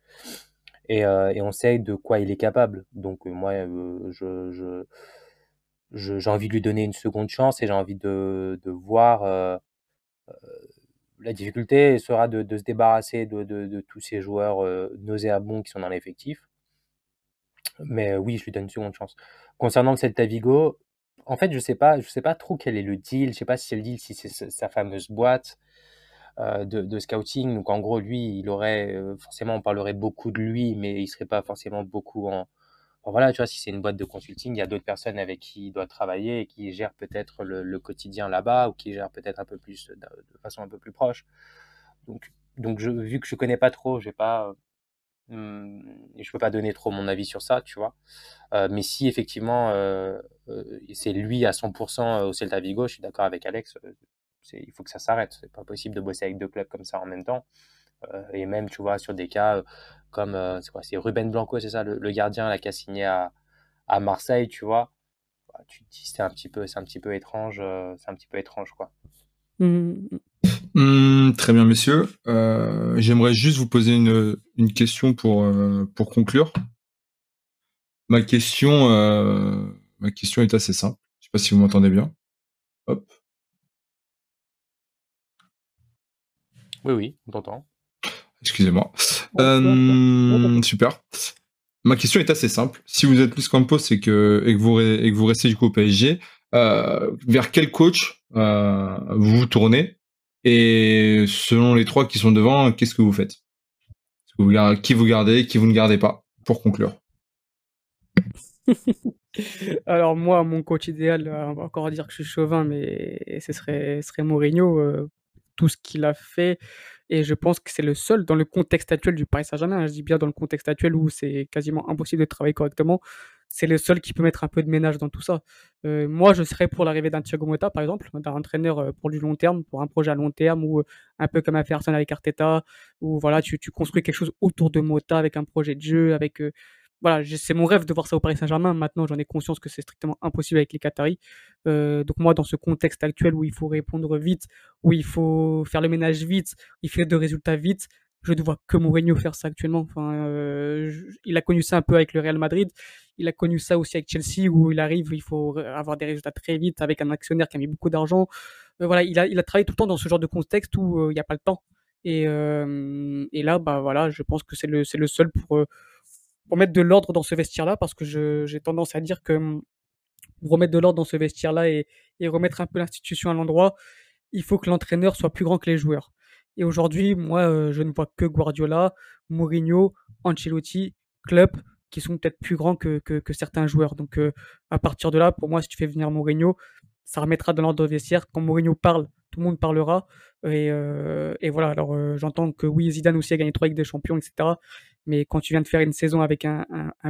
et, euh, et, on sait de quoi il est capable. Donc, moi, je, j'ai envie de lui donner une seconde chance et j'ai envie de, voir. la difficulté sera de, se débarrasser de, tous ces joueurs nauséabonds qui sont dans l'effectif. Mais oui, je lui donne une seconde chance. Concernant le Celta Vigo, en fait, je sais pas, je sais pas trop quel est le deal. Je sais pas si c'est le deal, si c'est sa fameuse boîte euh, de, scouting. Donc, en gros, lui, il aurait euh, forcément, on parlerait beaucoup de lui, mais il serait pas forcément beaucoup en. voilà, tu vois, si c'est une boîte de consulting, il y a d'autres personnes avec qui il doit travailler et qui gèrent peut-être le, quotidien là-bas ou qui gèrent peut-être un peu plus de, façon un peu plus proche. Donc, donc je, vu que je connais pas trop, je vais pas Mmh, je peux pas donner trop mon avis sur ça, tu vois. Euh, mais si effectivement euh, euh, c'est lui à 100% au Celta Vigo, je suis d'accord avec Alex, il faut que ça s'arrête. C'est pas possible de bosser avec deux clubs comme ça en même temps. et même, tu vois, sur des cas comme c'est quoi, c'est Ruben Blanco, c'est ça, le, gardien là, qui a signé à, à Marseille, tu vois. Bah, tu te dis c'est un petit peu, c'est un petit peu étrange, c'est un petit peu étrange quoi. Mmh. Mmh, très bien, messieurs. J'aimerais juste vous poser une, une question pour, pour conclure. Ma question, ma question est assez simple. Je sais pas si vous m'entendez bien. Hop. Oui, oui, on t'entend. Excusez-moi. super. Ma question est assez simple. Si vous êtes plus Campos et que, et que, vous, et que vous restez du coup au PSG, euh, vers quel coach euh, vous vous tournez? Et selon les trois qui sont devant, qu'est-ce que vous faites? Qui vous gardez, qui vous ne gardez pas Pour conclure? Alors moi, mon coach idéal, on va encore dire que je suis chauvin, mais ce serait, ce serait Mourinho. Tout ce qu'il a fait, et je pense que c'est le seul dans le contexte actuel du Paris Saint-Germain. Hein, je dis bien dans le contexte actuel où c'est quasiment impossible de travailler correctement. C'est le seul qui peut mettre un peu de ménage dans tout ça. Euh, moi, je serais pour l'arrivée d'un Thiago Motta, par exemple, d'un entraîneur euh, pour du long terme, pour un projet à long terme, ou euh, un peu comme a fait Arsenal avec Arteta, où voilà, tu, tu construis quelque chose autour de Motta avec un projet de jeu, avec voilà, c'est mon rêve de voir ça au Paris Saint-Germain. Maintenant, j'en ai conscience que c'est strictement impossible avec les Qataris. Euh, donc moi, dans ce contexte actuel où il faut répondre vite, où il faut faire le ménage vite, il fait de résultats vite, je ne vois que Mourinho faire ça actuellement. Enfin, euh, il a connu ça un peu avec le Real Madrid. Il a connu ça aussi avec Chelsea où il arrive, il faut avoir des résultats très vite avec un actionnaire qui a mis beaucoup d'argent. Euh, voilà, il a, il a travaillé tout le temps dans ce genre de contexte où il n'y a pas le temps. Et, et là, bah voilà, je pense que c'est le, le seul pour pour mettre de l'ordre dans ce vestiaire-là, parce que j'ai tendance à dire que hum, pour remettre de l'ordre dans ce vestiaire-là et, et, remettre un peu l'institution à l'endroit, il faut que l'entraîneur soit plus grand que les joueurs. Et aujourd'hui, moi, euh, je ne vois que Guardiola, Mourinho, Ancelotti, Klopp, qui sont peut-être plus grands que, certains joueurs. Donc, euh, à partir de là, pour moi, si tu fais venir Mourinho, ça remettra de l'ordre vestiaire. Quand Mourinho parle, tout le monde parlera. Et, euh, et voilà, alors j'entends que oui, Zidane aussi a gagné trois avec des champions, etc. Mais quand tu viens de faire une saison avec un,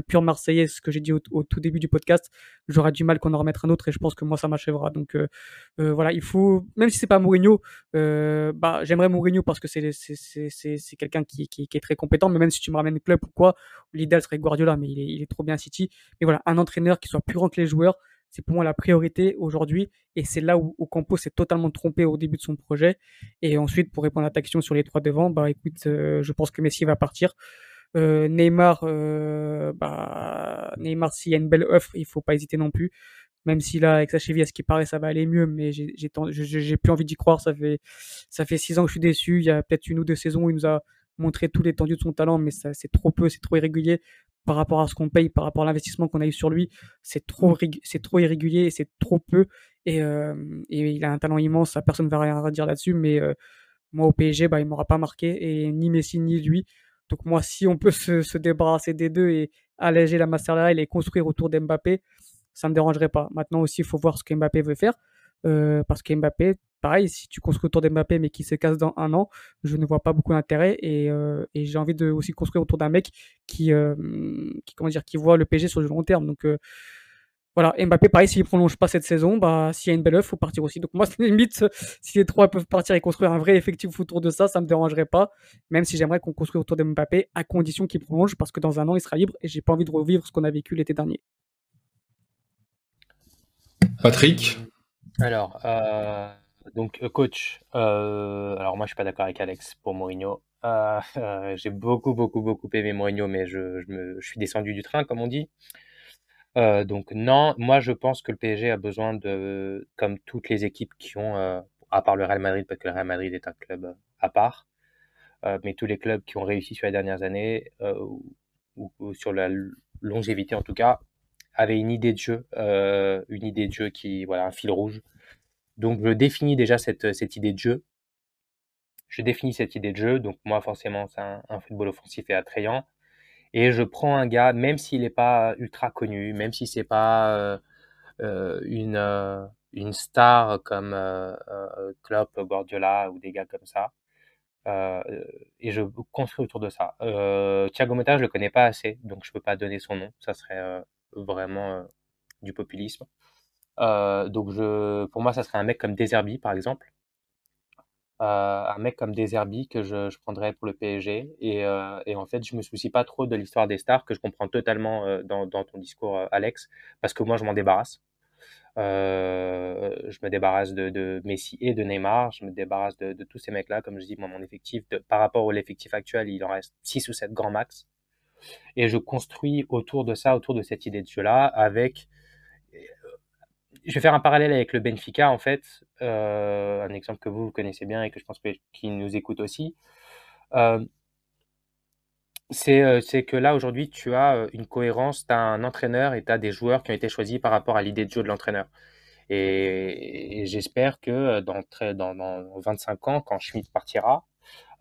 pur Marseillais, ce que j'ai dit au, tout début du podcast, j'aurai du mal qu'on en remette un autre et je pense que moi ça m'achèvera. Donc euh, euh voilà, il faut, même si c'est pas Mourinho, euh, bah j'aimerais Mourinho parce que c'est quelqu'un qui, est très compétent. Mais même si tu me ramènes club ou quoi, l'idéal serait Guardiola, mais il est, trop bien City. Mais voilà, un entraîneur qui soit plus grand que les joueurs, c'est pour moi la priorité aujourd'hui. Et c'est là où, Campos s'est totalement trompé au début de son projet. Et ensuite, pour répondre à ta question sur les trois devants, bah écoute, je pense que Messi va partir. Euh, Neymar, euh, bah, Neymar, s'il y a une belle offre, il faut pas hésiter non plus. Même si là, avec sa cheville, à ce qui paraît, ça va aller mieux, mais j'ai j'ai plus envie d'y croire. Ça fait ça fait six ans que je suis déçu. Il y a peut-être une ou deux saisons où il nous a montré tout l'étendue de son talent, mais c'est trop peu, c'est trop irrégulier par rapport à ce qu'on paye, par rapport à l'investissement qu'on a eu sur lui, c'est trop, c'est trop irrégulier et c'est trop peu. Et, euh, il a un talent immense, personne ne va rien dire là-dessus, mais moi au PSG, bah, il m'aura pas marqué, et ni Messi ni lui. Donc moi, si on peut se, se débarrasser des deux et alléger la masse salariale et construire autour d'Mbappé, ça ne me dérangerait pas. Maintenant aussi, il faut voir ce que Mbappé veut faire. Euh, parce que Mbappé, pareil, si tu construis autour d'Mbappé mais qui se casse dans un an, je ne vois pas beaucoup d'intérêt et, euh, et j'ai envie de aussi construire autour d'un mec qui, euh, dire, qui voit le PG sur le long terme. Donc voilà, Mbappé, pareil, s'il prolonge pas cette saison, bah s'il y a une belle œuvre, faut partir aussi. Donc moi, limite, si les trois peuvent partir et construire un vrai effectif autour de ça, ça me dérangerait pas. Même si j'aimerais qu'on construise autour de Mbappé à condition qu'il prolonge, parce que dans un an, il sera libre et j'ai pas envie de revivre ce qu'on a vécu l'été dernier. Patrick? Alors, euh, donc euh, coach, euh, alors moi je suis pas d'accord avec Alex pour Mourinho. j'ai beaucoup, beaucoup, beaucoup aimé Mourinho, mais je, je, me, je suis descendu du train, comme on dit. Donc non, moi je pense que le PSG a besoin de, comme toutes les équipes qui ont, à part le Real Madrid, parce que le Real Madrid est un club à part, mais tous les clubs qui ont réussi sur les dernières années, ou, sur la longévité en tout cas, avait une idée de jeu, euh, une idée de jeu qui, voilà, un fil rouge. Donc, je définis déjà cette, cette idée de jeu. Je définis cette idée de jeu. Donc, moi, forcément, c'est un, football offensif et attrayant. Et je prends un gars, même s'il n'est pas ultra connu, même si c'est pas euh, euh une, euh, une star comme Klopp, Guardiola ou des gars comme ça. et je construis autour de ça. Thiago Motta, je le connais pas assez, donc je peux pas donner son nom. Ça serait vraiment du populisme. Donc je, pour moi, ça serait un mec comme Deserbi, par exemple, un mec comme Deserbi que je, je prendrais pour le PSG. Et, et, en fait, je me soucie pas trop de l'histoire des stars, que je comprends totalement dans, dans, ton discours, Alex, parce que moi, je m'en débarrasse. Euh, je me débarrasse de, Messi et de Neymar. Je me débarrasse de, tous ces mecs-là. Comme je dis, moi, mon effectif, de, par rapport au l'effectif actuel, il en reste 6 ou 7 grands max. Et je construis autour de ça, autour de cette idée de jeu-là, avec je vais faire un parallèle avec le Benfica, en fait, euh, un exemple que vous, connaissez bien et que je pense qu'il nous écoute aussi. Euh, euh, c'est que là, aujourd'hui, tu as une cohérence, tu as un entraîneur et tu as des joueurs qui ont été choisis par rapport à l'idée de jeu de l'entraîneur. Et, j'espère que dans, 25 ans, quand Schmidt partira,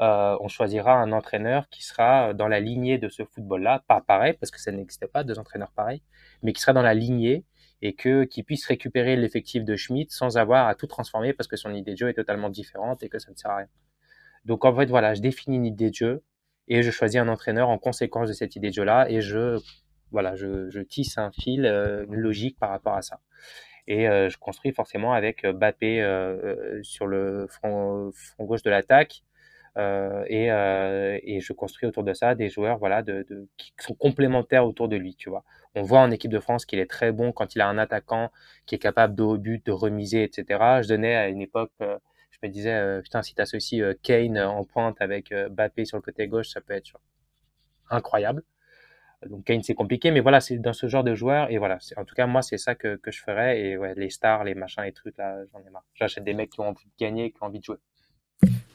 on choisira un entraîneur qui sera dans la lignée de ce football-là, pas pareil, parce que ça n'existait pas, deux entraîneurs pareils, mais qui sera dans la lignée et que qui puisse récupérer l'effectif de Schmidt sans avoir à tout transformer parce que son idée de jeu est totalement différente et que ça ne sert à rien. Donc en fait voilà, je définis une idée de jeu et je choisis un entraîneur en conséquence de cette idée de jeu là et je voilà, je, tisse un fil, euh, une logique par rapport à ça. Et euh, je construis forcément avec euh, Bappé sur le front gauche de l'attaque, euh, et, euh, et, je construis autour de ça des joueurs voilà, de, de, qui sont complémentaires autour de lui. Tu vois. On voit en équipe de France qu'il est très bon quand il a un attaquant qui est capable de haut but, de remiser, etc. Je donnais à une époque, euh, je me disais, putain, si tu associes Kane en pointe avec Bappé sur le côté gauche, ça peut être incroyable. Donc Kane, c'est compliqué, mais voilà, c'est dans ce genre de joueur. Et voilà, en tout cas, moi, c'est ça que, que, je ferais. Et ouais, les stars, les machins, les trucs, là, j'en ai marre. J'achète des mecs qui ont envie de gagner, qui ont envie de jouer.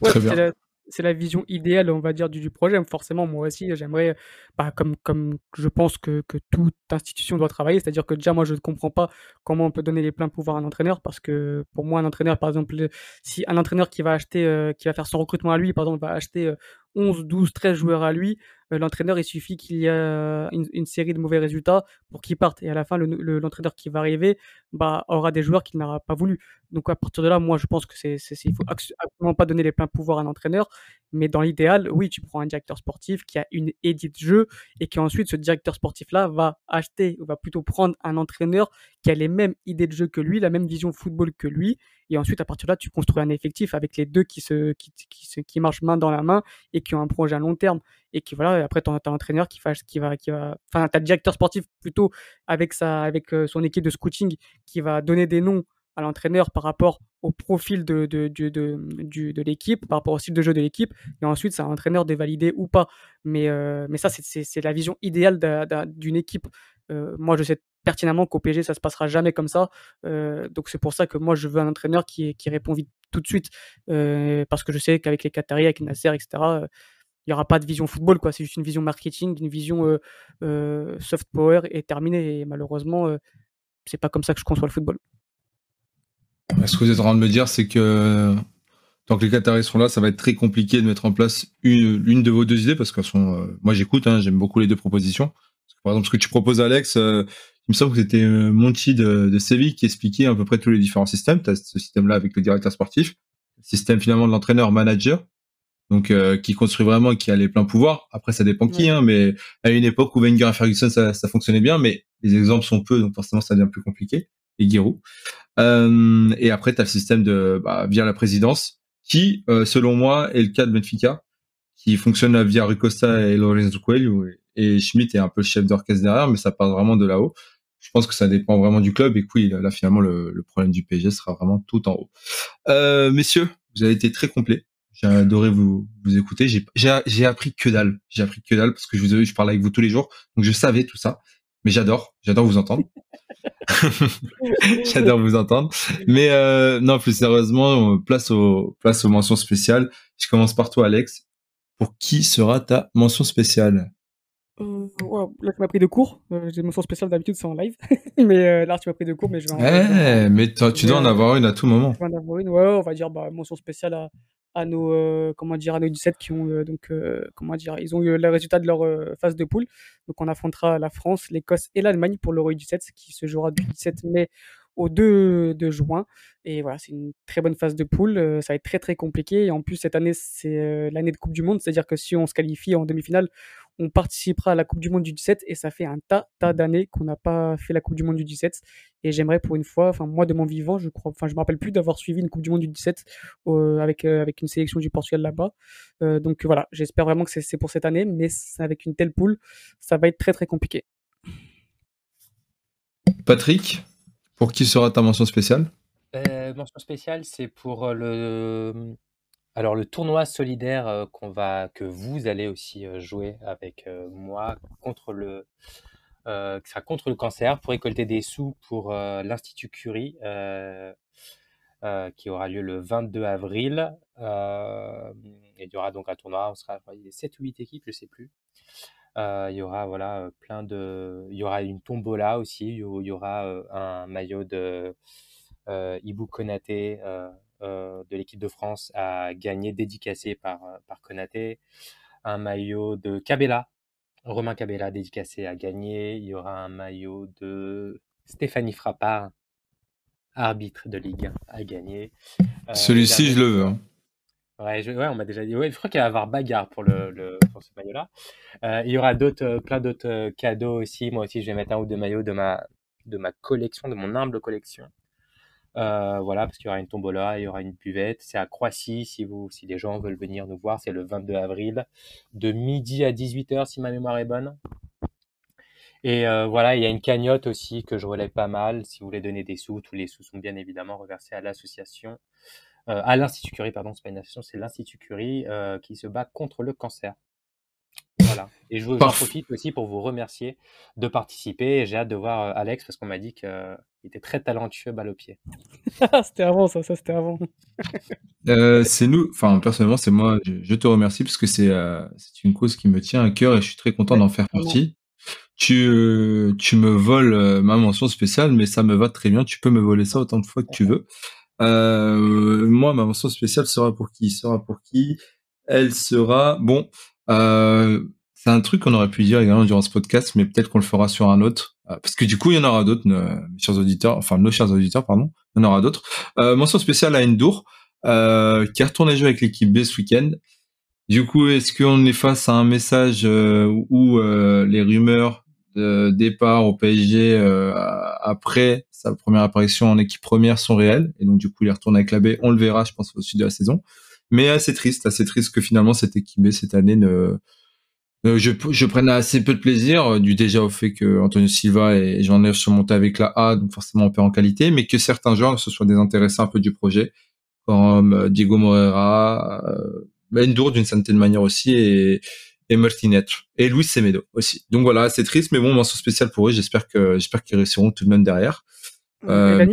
Ouais, Très bien c'est la vision idéale, on va du, projet. Forcément, moi aussi, j'aimerais, bah, comme, je pense que, toute institution doit travailler, c'est-à-dire que déjà, moi, je ne comprends pas comment on peut donner les pleins pouvoirs à un entraîneur, parce que pour moi, un entraîneur, par exemple, si un entraîneur qui va acheter, euh, qui va faire son recrutement à lui, par exemple, va acheter 11, 12, 13 joueurs à lui, euh, l'entraîneur, il suffit qu'il y ait une, série de mauvais résultats pour qu'il parte. Et à la fin, l'entraîneur qui va arriver bah, aura des joueurs qu'il n'aura pas voulu. Donc à partir de là, moi, je pense que c'est, il faut absolument pas donner les pleins pouvoirs à un entraîneur. Mais dans l'idéal, oui, tu prends un directeur sportif qui a une édite jeu et qui ensuite, ce directeur sportif-là va acheter, ou va plutôt prendre un entraîneur qui a les mêmes idées de jeu que lui, la même vision football que lui. Et ensuite, à partir de là, tu construis un effectif avec les deux qui, se, qui, qui, marchent main dans la main et qui ont un projet à long terme. Et qui, voilà, après, tu as, un entraîneur qui, qui va, qui va, enfin, tu as le directeur sportif plutôt avec, sa, avec euh, son équipe de scouting qui va donner des noms à l'entraîneur par rapport au profil de, de, de, de, l'équipe, par rapport au style de jeu de l'équipe. Et ensuite, c'est un entraîneur de valider ou pas. Mais, euh, mais ça, c'est la vision idéale d'une équipe. Euh, moi, je sais pertinemment qu'au PSG, ça se passera jamais comme ça. Euh, donc c'est pour ça que moi, je veux un entraîneur qui, qui répond vite tout de suite. Parce que je sais qu'avec les Qataris, avec Nasser, etc., il n'y aura pas de vision football. quoi. C'est juste une vision marketing, une vision soft power et terminée. Et malheureusement, c'est pas comme ça que je conçois le football. Ce que vous êtes en train de me dire, c'est que tant que les Qataris sont là, ça va être très compliqué de mettre en place une, une de vos deux idées parce que sont, moi j'écoute, hein, j'aime beaucoup les deux propositions. Par exemple, ce que tu proposes, Alex, il me semble que c'était euh, Monty de, de Séville qui expliquait à peu près tous les différents systèmes. Tu as ce système-là avec le directeur sportif, système finalement de l'entraîneur-manager, donc euh, qui construit vraiment et qui a les pleins pouvoirs. Après, ça dépend qui, hein, mais à une époque où Wenger et Ferguson, ça, ça, fonctionnait bien, mais les exemples sont peu, donc forcément, ça devient plus compliqué. Et Giroud. Euh, et après, tu as le système de bah, via la présidence, qui, euh, selon moi, est le cas de Benfica, qui fonctionne via Ricosta et Lorenzo Coelho. Et Schmidt est un peu le chef d'orchestre derrière, mais ça part vraiment de là-haut je pense que ça dépend vraiment du club et oui, là finalement le, problème du PSG sera vraiment tout en haut. Euh, messieurs, vous avez été très complet. J'ai adoré vous, écouter. J'ai appris que dalle. J'ai appris que dalle parce que je vous je parle avec vous tous les jours, donc je savais tout ça. Mais j'adore, j'adore vous entendre. j'adore vous entendre. Mais euh, non, plus sérieusement, place au place aux mentions spéciales. Je commence par toi, Alex. Pour qui sera ta mention spéciale? Euh, là, tu m'as pris de cours. Euh, j'ai une mention spéciale d'habitude, c'est en live. mais euh, là, tu m'as pris de cours, mais je vais en. Eh, mais tu dois en avoir une à tout moment. en avoir une, ouais, on va dire bah, mention spéciale à, à nos, comment dire, à nos 17 qui ont, donc, comment dire, ils ont eu le résultat de leur phase de poule. Donc, on affrontera la France, l'Écosse et l'Allemagne pour l'Euro 17 qui se jouera du 17 mai au 2 de juin. Et voilà, c'est une très bonne phase de poule. Euh, ça va être très très compliqué. Et en plus, cette année, c'est euh, l'année de Coupe du Monde. C'est-à-dire que si on se qualifie en demi-finale, on participera à la Coupe du Monde du 17 et ça fait un tas, tas d'années qu'on n'a pas fait la Coupe du Monde du 17 et j'aimerais pour une fois, enfin moi de mon vivant, je crois, enfin je me rappelle plus d'avoir suivi une Coupe du Monde du 17 avec avec une sélection du Portugal là-bas. donc voilà, j'espère vraiment que c'est pour cette année, mais avec une telle poule, ça va être très très compliqué. Patrick, pour qui sera ta mention spéciale? Euh, Mention spéciale, c'est pour euh, le, alors le tournoi solidaire euh, qu'on va, que vous allez aussi jouer avec moi contre le, qui sera contre le cancer pour récolter des sous pour l'Institut Curie. qui aura lieu le 22 avril. il y aura donc un tournoi, on sera 7 ou 8 équipes, je sais plus. Euh, il y aura voilà plein de, il y aura une tombola aussi. Il y aura un maillot de euh, Ibu Konaté de l'équipe de France à gagner, dédicacé par par Konaté. Un maillot de Cabella, Romain Cabella dédicacé à gagner. Il y aura un maillot de Stéphanie Frappard, arbitre de Ligue 1 à gagner. Celui-ci, je le veux. Hein. Ouais, je, ouais, on m'a déjà dit. Ouais, je crois qu'il va y avoir bagarre pour, le, le pour ce maillot-là. Euh, il y aura d'autres, euh, plein d'autres euh, cadeaux aussi. Moi aussi, je vais mettre un ou deux maillots de ma, de ma collection, de mon humble collection. Euh, voilà, parce qu'il y aura une tombola, il y aura une buvette. C'est à Croissy, si, vous, si les gens veulent venir nous voir. C'est le 22 avril, de midi à 18h, si ma mémoire est bonne. Et euh, voilà, il y a une cagnotte aussi que je relève pas mal. Si vous voulez donner des sous, tous les sous sont bien évidemment reversés à l'association euh, à l'Institut Curie, pardon, c'est pas une association, c'est l'Institut Curie qui se bat contre le cancer. Voilà. Et je vous en profite aussi pour vous remercier de participer. J'ai hâte de voir euh, Alex parce qu'on m'a dit qu'il était très talentueux balle au pied. c'était avant ça, ça c'était avant. c'est nous, enfin personnellement c'est moi, je, te remercie parce que c'est c'est une cause qui me tient à cœur et je suis très content d'en faire partie. Tu, tu me voles ma mention spéciale, mais ça me va très bien. Tu peux me voler ça autant de fois que tu veux. Euh, moi, ma mention spéciale sera pour qui? Sera pour qui? Elle sera bon. Euh, c'est un truc qu'on aurait pu dire également durant ce podcast, mais peut-être qu'on le fera sur un autre, euh, parce que du coup, il y en aura d'autres, mes chers auditeurs, enfin nos chers auditeurs, pardon, il y en aura d'autres. Euh, mention spéciale à Endur, euh, qui a retourné jouer avec l'équipe B ce week-end. Du coup, est-ce qu'on est face à un message où les rumeurs de départ au PSG après sa première apparition en équipe première sont réelles? Et donc, du coup, il retourne avec la B. On le verra, je pense, au sud de la saison. Mais assez triste, assez triste que finalement, cette équipe B, cette année, ne, je, je prenne assez peu de plaisir, euh, du déjà au fait que Antonio Silva et Jean Neuf sont montés avec la A, donc forcément on perd en qualité, mais que certains joueurs se soient désintéressés un peu du projet, comme euh, Diego Moreira, euh, Endur d'une certaine manière aussi, et, et Martinet et Luis Semedo aussi. Donc voilà, c'est triste, mais bon, mention spéciale pour eux. J'espère que j'espère qu'ils réussiront tout de même derrière. Euh,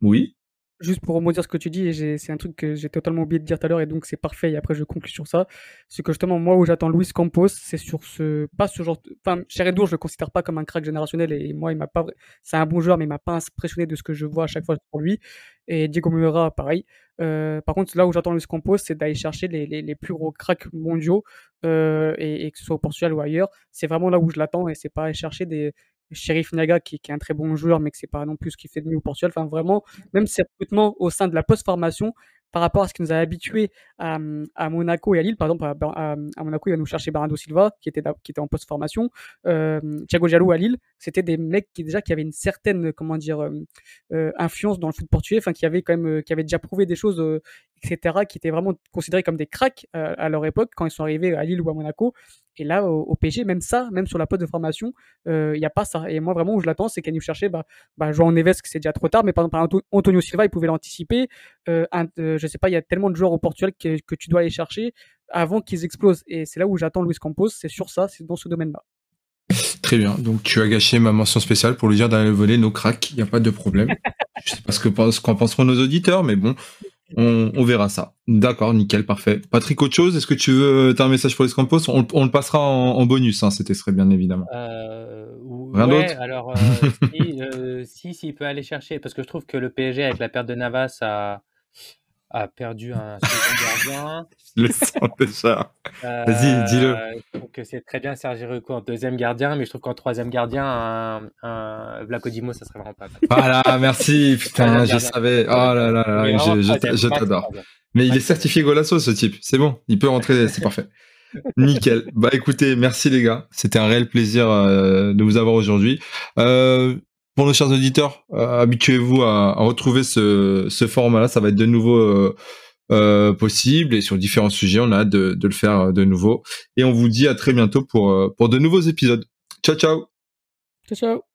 oui. Juste pour rebondir ce que tu dis, et c'est un truc que j'ai totalement oublié de dire tout à l'heure, et donc c'est parfait, et après je conclue sur ça. C'est que justement, moi, où j'attends Luis Campos, c'est sur ce, pas ce genre, enfin, Cheredour, je le considère pas comme un crack générationnel, et moi, il m'a pas, c'est un bon joueur, mais il m'a pas impressionné de ce que je vois à chaque fois pour lui. Et Diego Moreira, pareil. Euh, par contre, là où j'attends Luis Campos, c'est d'aller chercher les, les, les, plus gros cracks mondiaux, euh, et, et, que ce soit au Portugal ou ailleurs. C'est vraiment là où je l'attends, et c'est pas aller chercher des, Sheriff Naga qui, est un très bon joueur, mais que c'est pas non plus ce qui fait de mieux au Portugal. Enfin, vraiment, même ses recrutements au sein de la post-formation, par rapport à ce qui nous a habitués à, à, Monaco et à Lille. Par exemple, à, à, Monaco, il va nous chercher Bernardo Silva, qui était, qui était en post-formation. Euh, Thiago Jalou à Lille, c'était des mecs qui déjà qui avaient une certaine, comment dire, euh, euh influence dans le foot portugais, enfin qui avaient quand même, qui avaient déjà prouvé des choses, etc., qui étaient vraiment considérés comme des cracks à leur époque quand ils sont arrivés à Lille ou à Monaco. Et là, au, au PG, même ça, même sur la poste de formation, il n'y a pas ça. Et moi, vraiment, où je l'attends, c'est qu'elle nous chercher, bah, bah, João Neves, c'est déjà trop tard, mais par exemple, Antonio Silva, il pouvait l'anticiper. Euh, euh, je sais pas, il y a tellement de joueurs au Portugal que, que tu dois aller chercher avant qu'ils explosent. Et c'est là où j'attends Luis Campos, c'est sur ça, c'est dans ce domaine-là. Très bien. Donc, tu as gâché ma mention spéciale pour lui dire d'aller voler nos cracks. Il n'y a pas de problème. je sais pas ce qu'en penseront nos auditeurs, mais bon, on, verra ça. D'accord, nickel, parfait. Patrick, autre chose Est-ce que tu veux as un message pour les Campos? On, on, le passera en, bonus, hein, c'était serait bien évidemment. Euh, Rien d'autre? Alors, euh, si, euh, si, s'il peut aller chercher, parce que je trouve que le PSG avec la perte de Navas a, a perdu un second gardien. le sens déjà. Euh, Vas-y, dis-le. Je trouve que c'est très bien Sergi Rucco en deuxième gardien, mais je trouve qu'en troisième gardien, un, un Vlaco ça serait vraiment pas mal. Voilà, merci. Putain, je savais. Oh là là, là je, je, t'adore. Mais il est certifié Golasso, ce type. C'est bon, il peut rentrer, c'est parfait. Nickel. Bah écoutez, merci les gars. C'était un réel plaisir euh, de vous avoir aujourd'hui. Euh, pour nos chers auditeurs, euh, habituez-vous à, retrouver ce, format-là. Ça va être de nouveau possible et sur différents sujets. On a hâte de, de, le faire de nouveau. Et on vous dit à très bientôt pour, pour de nouveaux épisodes. Ciao, ciao. Ciao, ciao.